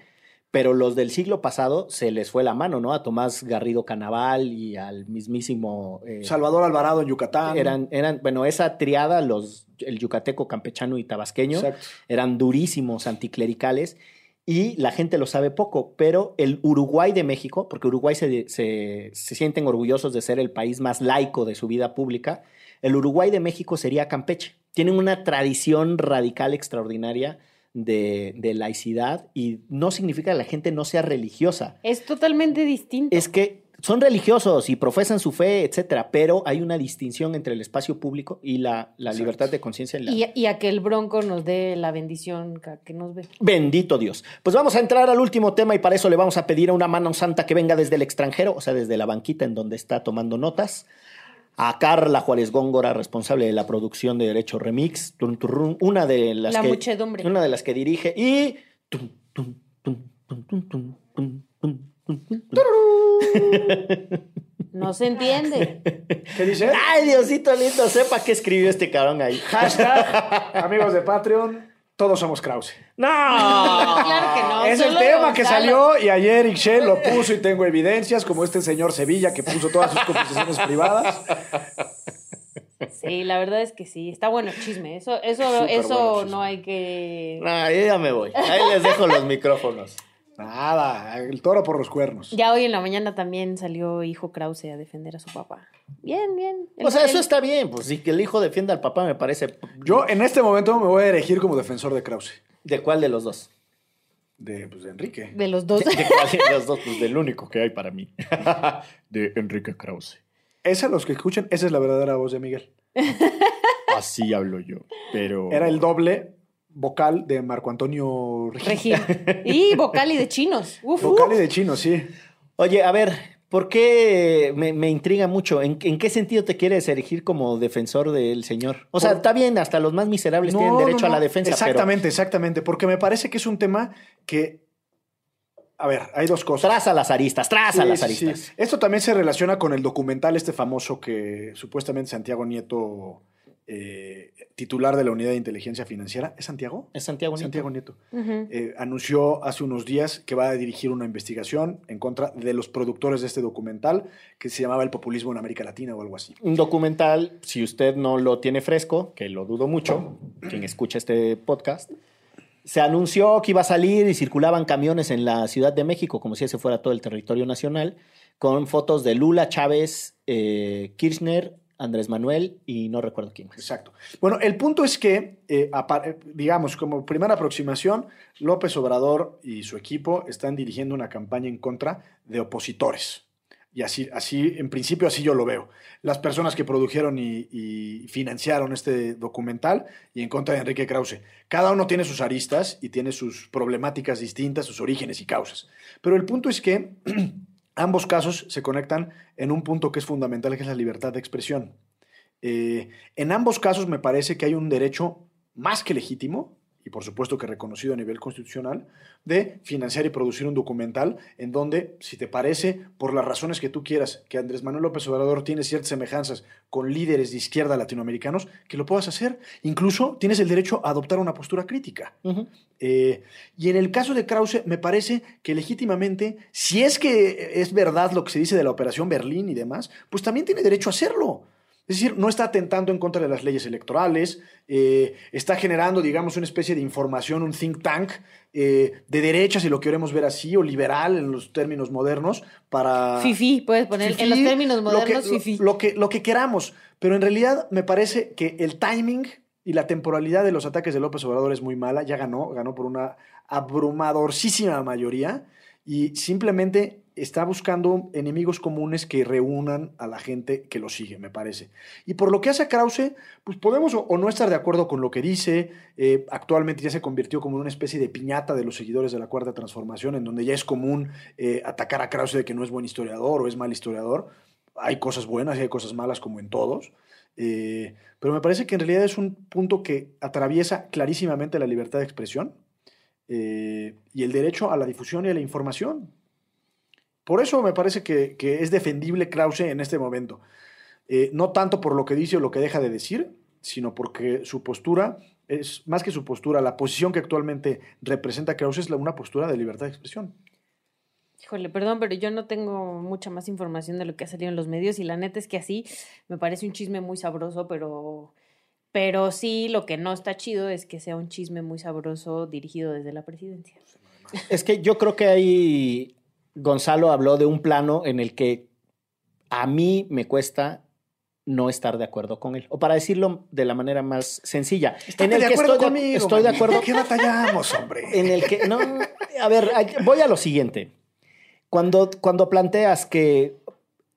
pero los del siglo pasado se les fue la mano, ¿no? A Tomás Garrido Canaval y al mismísimo... eh, Salvador Alvarado en Yucatán. eran, eran, bueno, esa triada, los, el yucateco, campechano y tabasqueño, Exacto. eran durísimos anticlericales y la gente lo sabe poco, pero el Uruguay de México, porque Uruguay se, se, se sienten orgullosos de ser el país más laico de su vida pública, el Uruguay de México sería Campeche. Tienen una tradición radical extraordinaria de, de laicidad y no significa que la gente no sea religiosa. Es totalmente distinto. Es que son religiosos y profesan su fe, etcétera, pero hay una distinción entre el espacio público y la, libertad de conciencia. y la- Y, y a que el bronco nos dé la bendición que nos ve. Bendito Dios. Pues vamos a entrar al último tema y para eso le vamos a pedir a una mano santa que venga desde el extranjero, o sea, desde la banquita en donde está tomando notas. A Carla Juárez Góngora, responsable de la producción de Derecho Remix, una de las La que muchedumbre. una de las que dirige y no se entiende. ¿Qué dice? Ay, Diosito lindo, sepa qué escribió este cabrón ahí. Hashtag, amigos de Patreon, todos somos Krause. ¡No! claro que no. Es el tema que salió y ayer Ixchel lo puso y tengo evidencias, como este señor Sevilla que puso todas sus conversaciones privadas. Sí, la verdad es que sí, está bueno chisme. Eso, eso, eso no hay que. Ah, yo ya me voy. Ahí les dejo los micrófonos. Nada, el toro por los cuernos. Ya hoy en la mañana también salió hijo Krause a defender a su papá. Bien, bien. O sea, El- eso está bien, pues sí, que el hijo defienda al papá me parece. Yo en este momento me voy a elegir como defensor de Krause. ¿De cuál de los dos? De, pues, de Enrique. De los dos. *laughs* ¿De cuál de los dos? Pues del único que hay para mí. *laughs* de Enrique Krause. Esa, los que escuchan, esa es la verdadera voz de Miguel. Así hablo yo, pero... Era el doble vocal de Marco Antonio Regil. Regil. *laughs* Y vocal y de chinos. Uf, Vocal y de chino, sí. Oye, a ver, ¿por qué me, me intriga mucho? ¿En, en qué sentido te quieres erigir como defensor del señor? O sea, Por- está bien, hasta los más miserables tienen derecho no, a la defensa, Exactamente, exactamente. Porque me parece que es un tema que. A ver, hay dos cosas. traza las aristas, traza Sí, las sí. aristas. Esto también se relaciona con el documental este famoso que supuestamente Santiago Nieto, eh, titular de la Unidad de Inteligencia Financiera, ¿es Santiago? Es Santiago Nieto. Santiago Nieto. Eh, anunció hace unos días que va a dirigir una investigación en contra de los productores de este documental que se llamaba El populismo en América Latina o algo así. Un documental, si usted no lo tiene fresco, que lo dudo mucho, quien escucha este podcast, se anunció que iba a salir y circulaban camiones en la Ciudad de México, como si ese fuera todo el territorio nacional, con fotos de Lula, Chávez, eh, Kirchner, Andrés Manuel y no recuerdo quién más. Exacto. Bueno, el punto es que, eh, eh, digamos, como primera aproximación, López Obrador y su equipo están dirigiendo una campaña en contra de opositores. Y así, así, en principio, así yo lo veo. Las personas que produjeron y, y financiaron este documental y en contra de Enrique Krause. Cada uno tiene sus aristas y tiene sus problemáticas distintas, sus orígenes y causas. Pero el punto es que *clears throat* ambos casos se conectan en un punto que es fundamental, que es la libertad de expresión. Eh, en ambos casos me parece que hay un derecho más que legítimo, y por supuesto que reconocido a nivel constitucional, de financiar y producir un documental en donde, si te parece, por las razones que tú quieras, que Andrés Manuel López Obrador tiene ciertas semejanzas con líderes de izquierda latinoamericanos, que lo puedas hacer. Incluso tienes el derecho a adoptar una postura crítica. Eh, y en el caso de Krause, me parece que legítimamente, si es que es verdad lo que se dice de la Operación Berlín y demás, pues también tiene derecho a hacerlo. Es decir, no está atentando en contra de las leyes electorales, eh, está generando, digamos, una especie de información, un think tank eh, de derecha, si lo queremos ver así, o liberal en los términos modernos, para... Fifi, puedes poner en los términos lo que- modernos, lo-. Lo, que, lo que queramos. Pero en realidad me parece que el timing y la temporalidad de los ataques de López Obrador es muy mala. Ya ganó, ganó por una abrumadorísima mayoría y simplemente está buscando enemigos comunes que reúnan a la gente que lo sigue, me parece. Y por lo que hace a Krause, pues podemos o, no estar de acuerdo con lo que dice. eh, actualmente ya se convirtió como en una especie de piñata de los seguidores de la Cuarta Transformación, en donde ya es común eh, atacar a Krause de que no es buen historiador o es mal historiador. Hay cosas buenas y hay cosas malas como en todos. Eh, pero me parece que en realidad es un punto que atraviesa clarísimamente la libertad de expresión y el derecho a la difusión y a la información. Por eso me parece que, que es defendible Krause en este momento. Eh, no tanto por lo que dice o lo que deja de decir, sino porque su postura es, más que su postura, la posición que actualmente representa Krause es la- una postura de libertad de expresión. Híjole, perdón, pero yo no tengo mucha más información de lo que ha salido en los medios y la neta es que así me parece un chisme muy sabroso, pero, pero sí lo que no está chido es que sea un chisme muy sabroso dirigido desde la presidencia. Es que yo creo que ahí Gonzalo habló de un plano en el que a mí me cuesta no estar de acuerdo con él. O para decirlo de la manera más sencilla. Estate en el de que acuerdo estoy, de, conmigo, estoy de acuerdo. ¿Qué batallamos, hombre? En el que. No, a ver, voy a lo siguiente. Cuando, cuando planteas que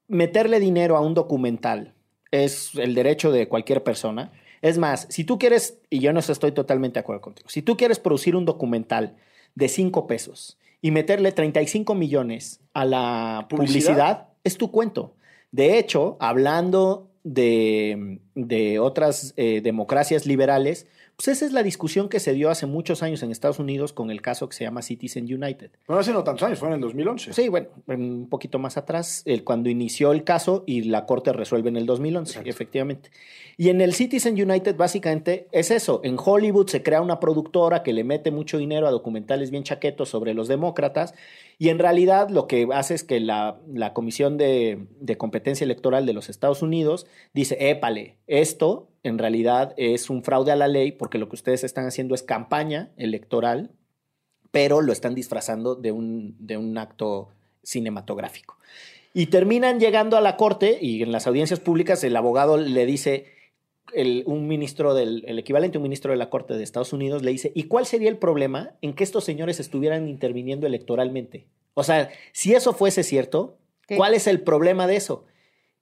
meterle dinero a un documental es el derecho de cualquier persona, es más, si tú quieres, y yo no estoy totalmente de acuerdo contigo, si tú quieres producir un documental de 5 pesos y meterle 35 millones a la ¿Publicidad? publicidad, es tu cuento. De hecho, hablando de, de otras eh, democracias liberales, pues esa es la discusión que se dio hace muchos años en Estados Unidos con el caso que se llama Citizen United. Bueno, hace no tantos años, fue en el 2011. Sí, bueno, un poquito más atrás, el- cuando inició el caso y la corte resuelve en el 2011, Exacto. efectivamente. Y en el Citizen United básicamente es eso, en Hollywood se crea una productora que le mete mucho dinero a documentales bien chaquetos sobre los demócratas y en realidad lo que hace es que la, la Comisión de, de Competencia Electoral de los Estados Unidos dice, épale, esto en realidad es un fraude a la ley porque lo que ustedes están haciendo es campaña electoral pero lo están disfrazando de un, de un acto cinematográfico. Y terminan llegando a la corte y en las audiencias públicas el abogado le dice, el, un ministro del, el equivalente a un ministro de la corte de Estados Unidos le dice, ¿y cuál sería el problema en que estos señores estuvieran interviniendo electoralmente? O sea, si eso fuese cierto, ¿Qué? ¿cuál es el problema de eso?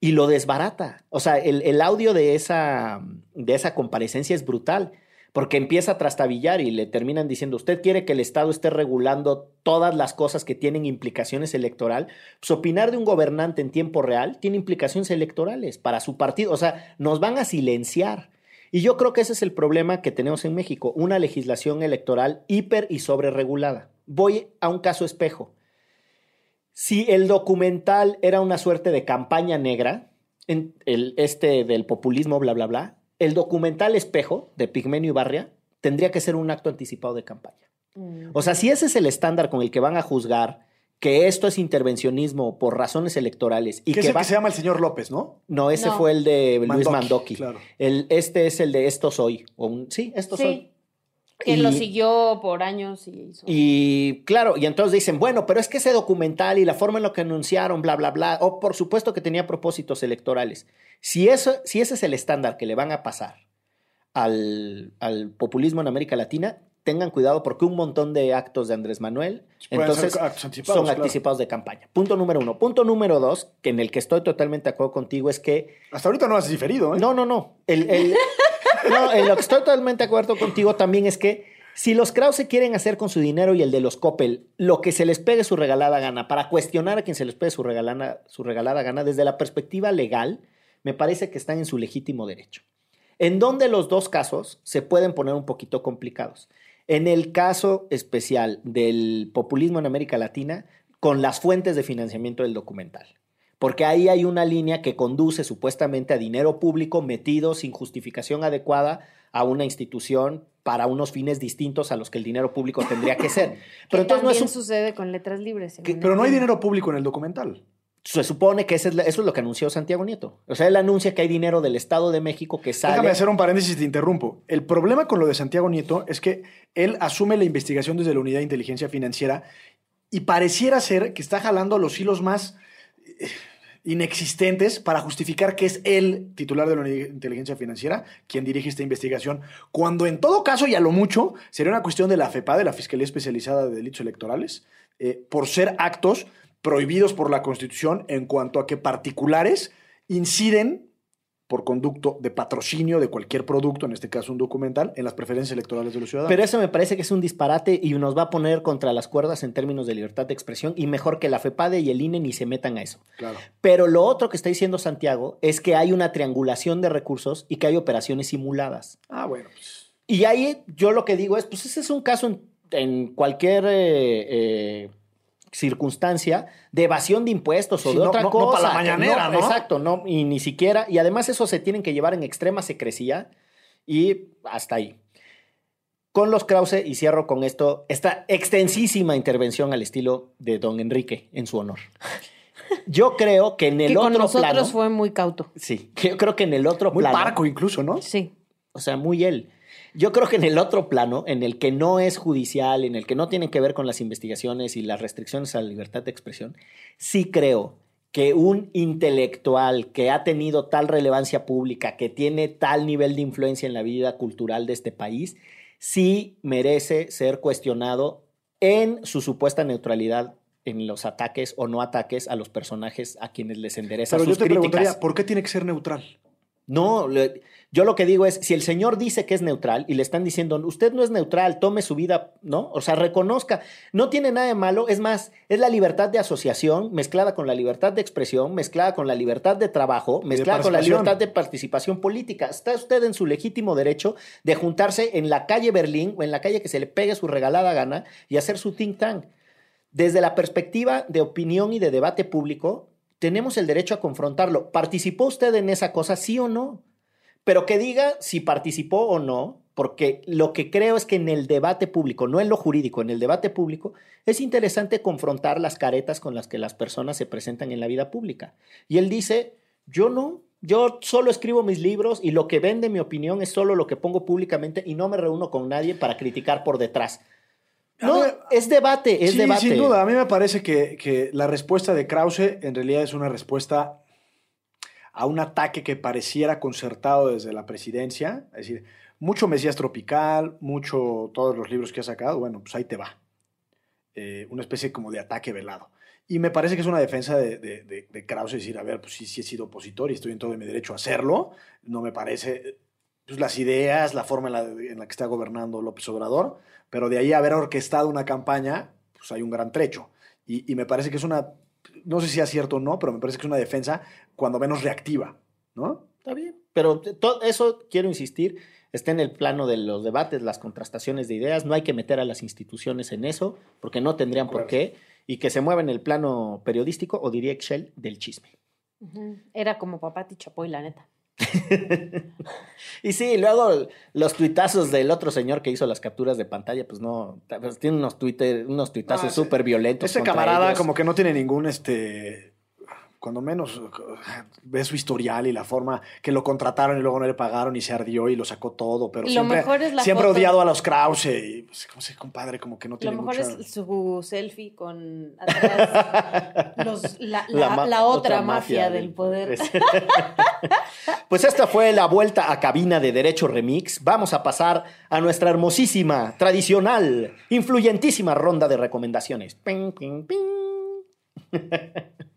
Y lo desbarata. O sea, el, el audio de esa, de esa comparecencia es brutal porque empieza a trastabillar y le terminan diciendo, usted quiere que el Estado esté regulando todas las cosas que tienen implicaciones electoral, pues opinar de un gobernante en tiempo real tiene implicaciones electorales para su partido, o sea, nos van a silenciar. Y yo creo que ese es el problema que tenemos en México, una legislación electoral hiper y sobreregulada. Voy a un caso espejo. Si el documental era una suerte de campaña negra, en el, este del populismo, bla, bla, bla, el documental espejo de Pigmenio Ibarria tendría que ser un acto anticipado de campaña. Mm. O sea, si ese es el estándar con el que van a juzgar que esto es intervencionismo por razones electorales y que es que el va... que se llama el señor López, ¿no? No, ese No. fue el de Luis Mandoki, Mandoki. claro. El, este es el de Esto Soy. o un- sí, Esto Sí. Soy. Que Y- lo siguió por años y hizo. Y claro, y entonces dicen, bueno, pero es que ese documental y la forma en lo que anunciaron, bla, bla, bla, o por supuesto que tenía propósitos electorales. Si, eso, si ese es el estándar que le van a pasar al, al populismo en América Latina, tengan cuidado porque un montón de actos de Andrés Manuel Pueden entonces ser actos anticipados, son claro. anticipados de campaña. Punto número uno. Punto número dos, que en el que estoy totalmente de acuerdo contigo, es que Hasta ahorita no has diferido, ¿eh? no, no, no. El, el- no, lo que estoy totalmente de acuerdo contigo también es que si los Krause quieren hacer con su dinero y el de los Coppel lo que se les pegue su regalada gana, para cuestionar a quien se les pegue su regalada, su regalada gana, desde la perspectiva legal, me parece que están en su legítimo derecho. En donde los dos casos se pueden poner un poquito complicados. En el caso especial del populismo en América Latina, con las fuentes de financiamiento del documental. Porque ahí hay una línea que conduce supuestamente a dinero público metido sin justificación adecuada a una institución para unos fines distintos a los que el dinero público tendría que ser. *laughs* Que Pero entonces no es un- sucede con letras libres. Pero no hay dinero público en el documental. se supone que ese es la- eso es lo que anunció Santiago Nieto. O sea, él anuncia que hay dinero del Estado de México que sale. Déjame hacer un paréntesis y te interrumpo. El problema con lo de Santiago Nieto es que él asume la investigación desde la Unidad de Inteligencia Financiera y pareciera ser que está jalando los hilos más inexistentes para justificar que es él, titular de la Inteligencia Financiera, quien dirige esta investigación, cuando en todo caso y a lo mucho sería una cuestión de la FEPA, de la Fiscalía Especializada de Delitos Electorales, eh, por ser actos prohibidos por la Constitución en cuanto a que particulares inciden por conducto de patrocinio de cualquier producto, en este caso un documental, en las preferencias electorales de los ciudadanos. Pero eso me parece que es un disparate y nos va a poner contra las cuerdas en términos de libertad de expresión y mejor que la FEPADE y el INE ni se metan a eso. claro. Pero lo otro que está diciendo Santiago es que hay una triangulación de recursos y que hay operaciones simuladas. Ah, bueno, pues. Y ahí yo lo que digo es, pues ese es un caso en, en cualquier eh, eh, circunstancia de evasión de impuestos o Sí, de no- otra no- no cosa. para la mañanera, ¿no? Exacto, no, y ni siquiera, y además eso se tienen que llevar en extrema secrecía y hasta ahí. Con los Krause, y cierro con esto, esta extensísima intervención al estilo de don Enrique en su honor. Yo creo que en el que con otro nosotros plano. fue muy cauto. Sí, yo creo que en el otro Muy plano. parco incluso, ¿no? Sí. O sea, muy él. Yo creo que en el otro plano, en el que no es judicial, en el que no tiene que ver con las investigaciones y las restricciones a la libertad de expresión, sí creo que un intelectual que ha tenido tal relevancia pública, que tiene tal nivel de influencia en la vida cultural de este país, sí merece ser cuestionado en su supuesta neutralidad en los ataques o no ataques a los personajes a quienes les endereza Pero sus yo te críticas. preguntaría, ¿por qué tiene que ser neutral? No, le- yo lo que digo es, si el señor dice que es neutral y le están diciendo, usted no es neutral, tome su vida, ¿no? O sea, reconozca, no tiene nada de malo, es más, es la libertad de asociación mezclada con la libertad de expresión, mezclada con la libertad de trabajo, mezclada con la libertad de participación política. Está usted en su legítimo derecho de juntarse en la calle Berlín o en la calle que se le pegue su regalada gana y hacer su think tank. Desde la perspectiva de opinión y de debate público, tenemos el derecho a confrontarlo. ¿Participó usted en esa cosa, sí o no? Pero que diga si participó o no, porque lo que creo es que en el debate público, no en lo jurídico, en el debate público, es interesante confrontar las caretas con las que las personas se presentan en la vida pública. Y él dice, yo no, yo solo escribo mis libros y lo que vende mi opinión es solo lo que pongo públicamente y no me reúno con nadie para criticar por detrás. No, es debate, es sí, debate. sin duda. A mí me parece que, que la respuesta de Krause en realidad es una respuesta a un ataque que pareciera concertado desde la presidencia. Es decir, mucho Mesías Tropical, mucho todos los libros que ha sacado, bueno, pues ahí te va. Eh, una especie como de ataque velado. Y me parece que es una defensa de, de, de, de decir, a ver, pues sí, sí he sido opositor y estoy en todo mi derecho a hacerlo. No me parece, pues las ideas, la forma en la, en la que está gobernando López Obrador, pero de ahí haber orquestado una campaña, pues hay un gran trecho. Y, y me parece que es una, no sé si es cierto o no, pero me parece que es una defensa cuando menos reactiva, ¿no? Está bien. Pero todo eso, quiero insistir, está en el plano de los debates, las contrastaciones de ideas. No hay que meter a las instituciones en eso, porque no tendrían por qué. Y que se mueva en el plano periodístico, o diría Excel, del chisme. Era como Papati Chapoy, la neta. *laughs* Y sí, luego los tuitazos del otro señor que hizo las capturas de pantalla, pues no, pues tiene unos, Twitter, unos tuitazos Ah, ese- súper violentos. Contra camarada ellos. como que no tiene ningún, este, cuando menos ve su historial y la forma que lo contrataron y luego no le pagaron y se ardió y lo sacó todo, pero lo siempre, mejor es la siempre foto. odiado a los Krause y pues, como se compadre, como que no Lo tiene mejor mucha... es su selfie con atrás los- la, *laughs* la- ma- la otra, mafia, del poder. *laughs* Pues esta fue la vuelta a cabina de Derecho Remix. Vamos a pasar a nuestra hermosísima, tradicional, influyentísima ronda de recomendaciones. Ping, ping, ping. *laughs*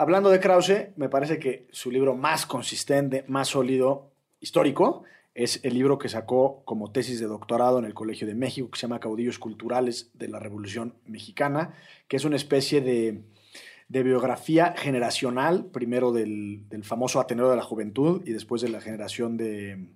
Hablando de Krause, me parece que su libro más consistente, más sólido, histórico, es el libro que sacó como tesis de doctorado en el Colegio de México, que se llama Caudillos Culturales de la Revolución Mexicana, que es una especie de, de biografía generacional, primero del, del famoso Ateneo de la Juventud y después de la generación de,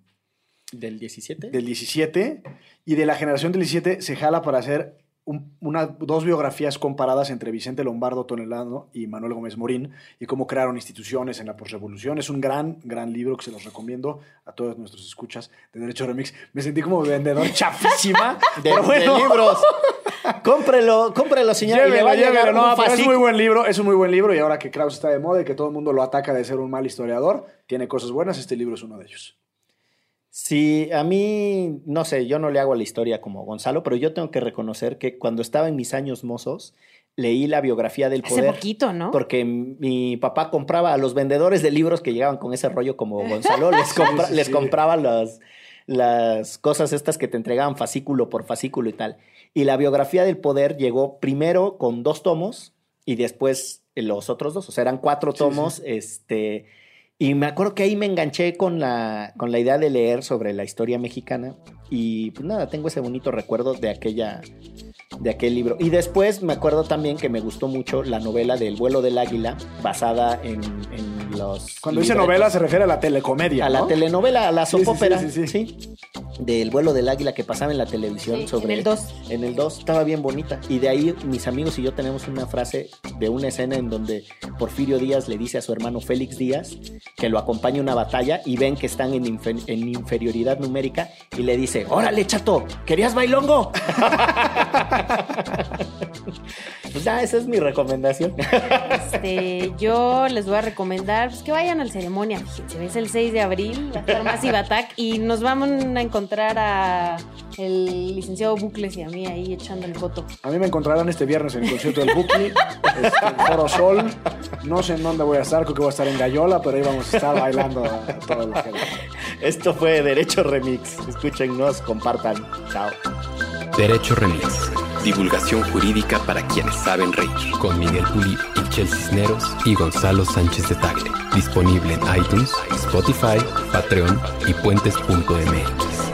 ¿Del 17? del 17, y de la generación del 17 se jala para hacer un- una, dos biografías comparadas entre Vicente Lombardo Tonelano y Manuel Gómez Morín y cómo crearon instituciones en la posrevolución. Es un gran, gran libro que se los recomiendo a todos nuestros escuchas de Derecho Remix. Me sentí como vendedor *laughs* chafísima, De, bueno. de libros. *laughs* cómprelo, cómprelo, señor. y Llévelo, no, pero es muy buen libro, es un muy buen libro y ahora que Krauss está de moda y que todo el mundo lo ataca de ser un mal historiador, tiene cosas buenas, este libro es uno de ellos. Sí, a mí, no sé, yo no le hago a la historia como Gonzalo, pero yo tengo que reconocer que cuando estaba en mis años mozos, leí la biografía del Hace poder. poquito, ¿no? Porque mi papá compraba a los vendedores de libros que llegaban con ese rollo como Gonzalo, les, *laughs* compra- sí, les sí. compraba las, las cosas estas que te entregaban fascículo por fascículo y tal. Y la biografía del poder llegó primero con dos tomos y después los otros dos, o sea, eran cuatro Sí, tomos, este... Y me acuerdo que ahí me enganché con la, con la idea de leer sobre la historia mexicana. Y pues nada, tengo ese bonito recuerdo de aquella, de aquel libro. Y después me acuerdo también que me gustó mucho la novela del vuelo del águila, basada en, en los. Cuando dice libretos. novela se refiere a la telecomedia, A la ¿no? telenovela, a la opera. sí, sí, Sí, sí. Del vuelo del águila que pasaba en la televisión Sí, sobre en el 2. en el 2 estaba bien bonita y de ahí mis amigos y yo tenemos una frase de una escena en donde Porfirio Díaz le dice a su hermano Félix Díaz que lo acompañe a una batalla y ven que están en, infe- en inferioridad numérica y le dice órale chato querías bailongo *laughs* pues ya esa es mi recomendación Este, yo les voy a recomendar pues, que vayan a la ceremonia. Fíjense, es el 6 de abril, va a estar Attack y nos vamos a encontrar a el licenciado Bucles y a mí ahí echando el voto. A mí me encontrarán este viernes en el concierto del Buki, *laughs* este, en Foro Sol. No sé en dónde voy a estar, creo que voy a estar en Gallola, pero ahí vamos a estar bailando a, a todo lo que esto fue Derecho Remix escúchennos compartan chao Derecho Remix. Divulgación jurídica para quienes saben reír. Con Miguel Pulido, Michel Cisneros y Gonzalo Sánchez de Tagle. Disponible en iTunes, Spotify, Patreon y puentes.mx.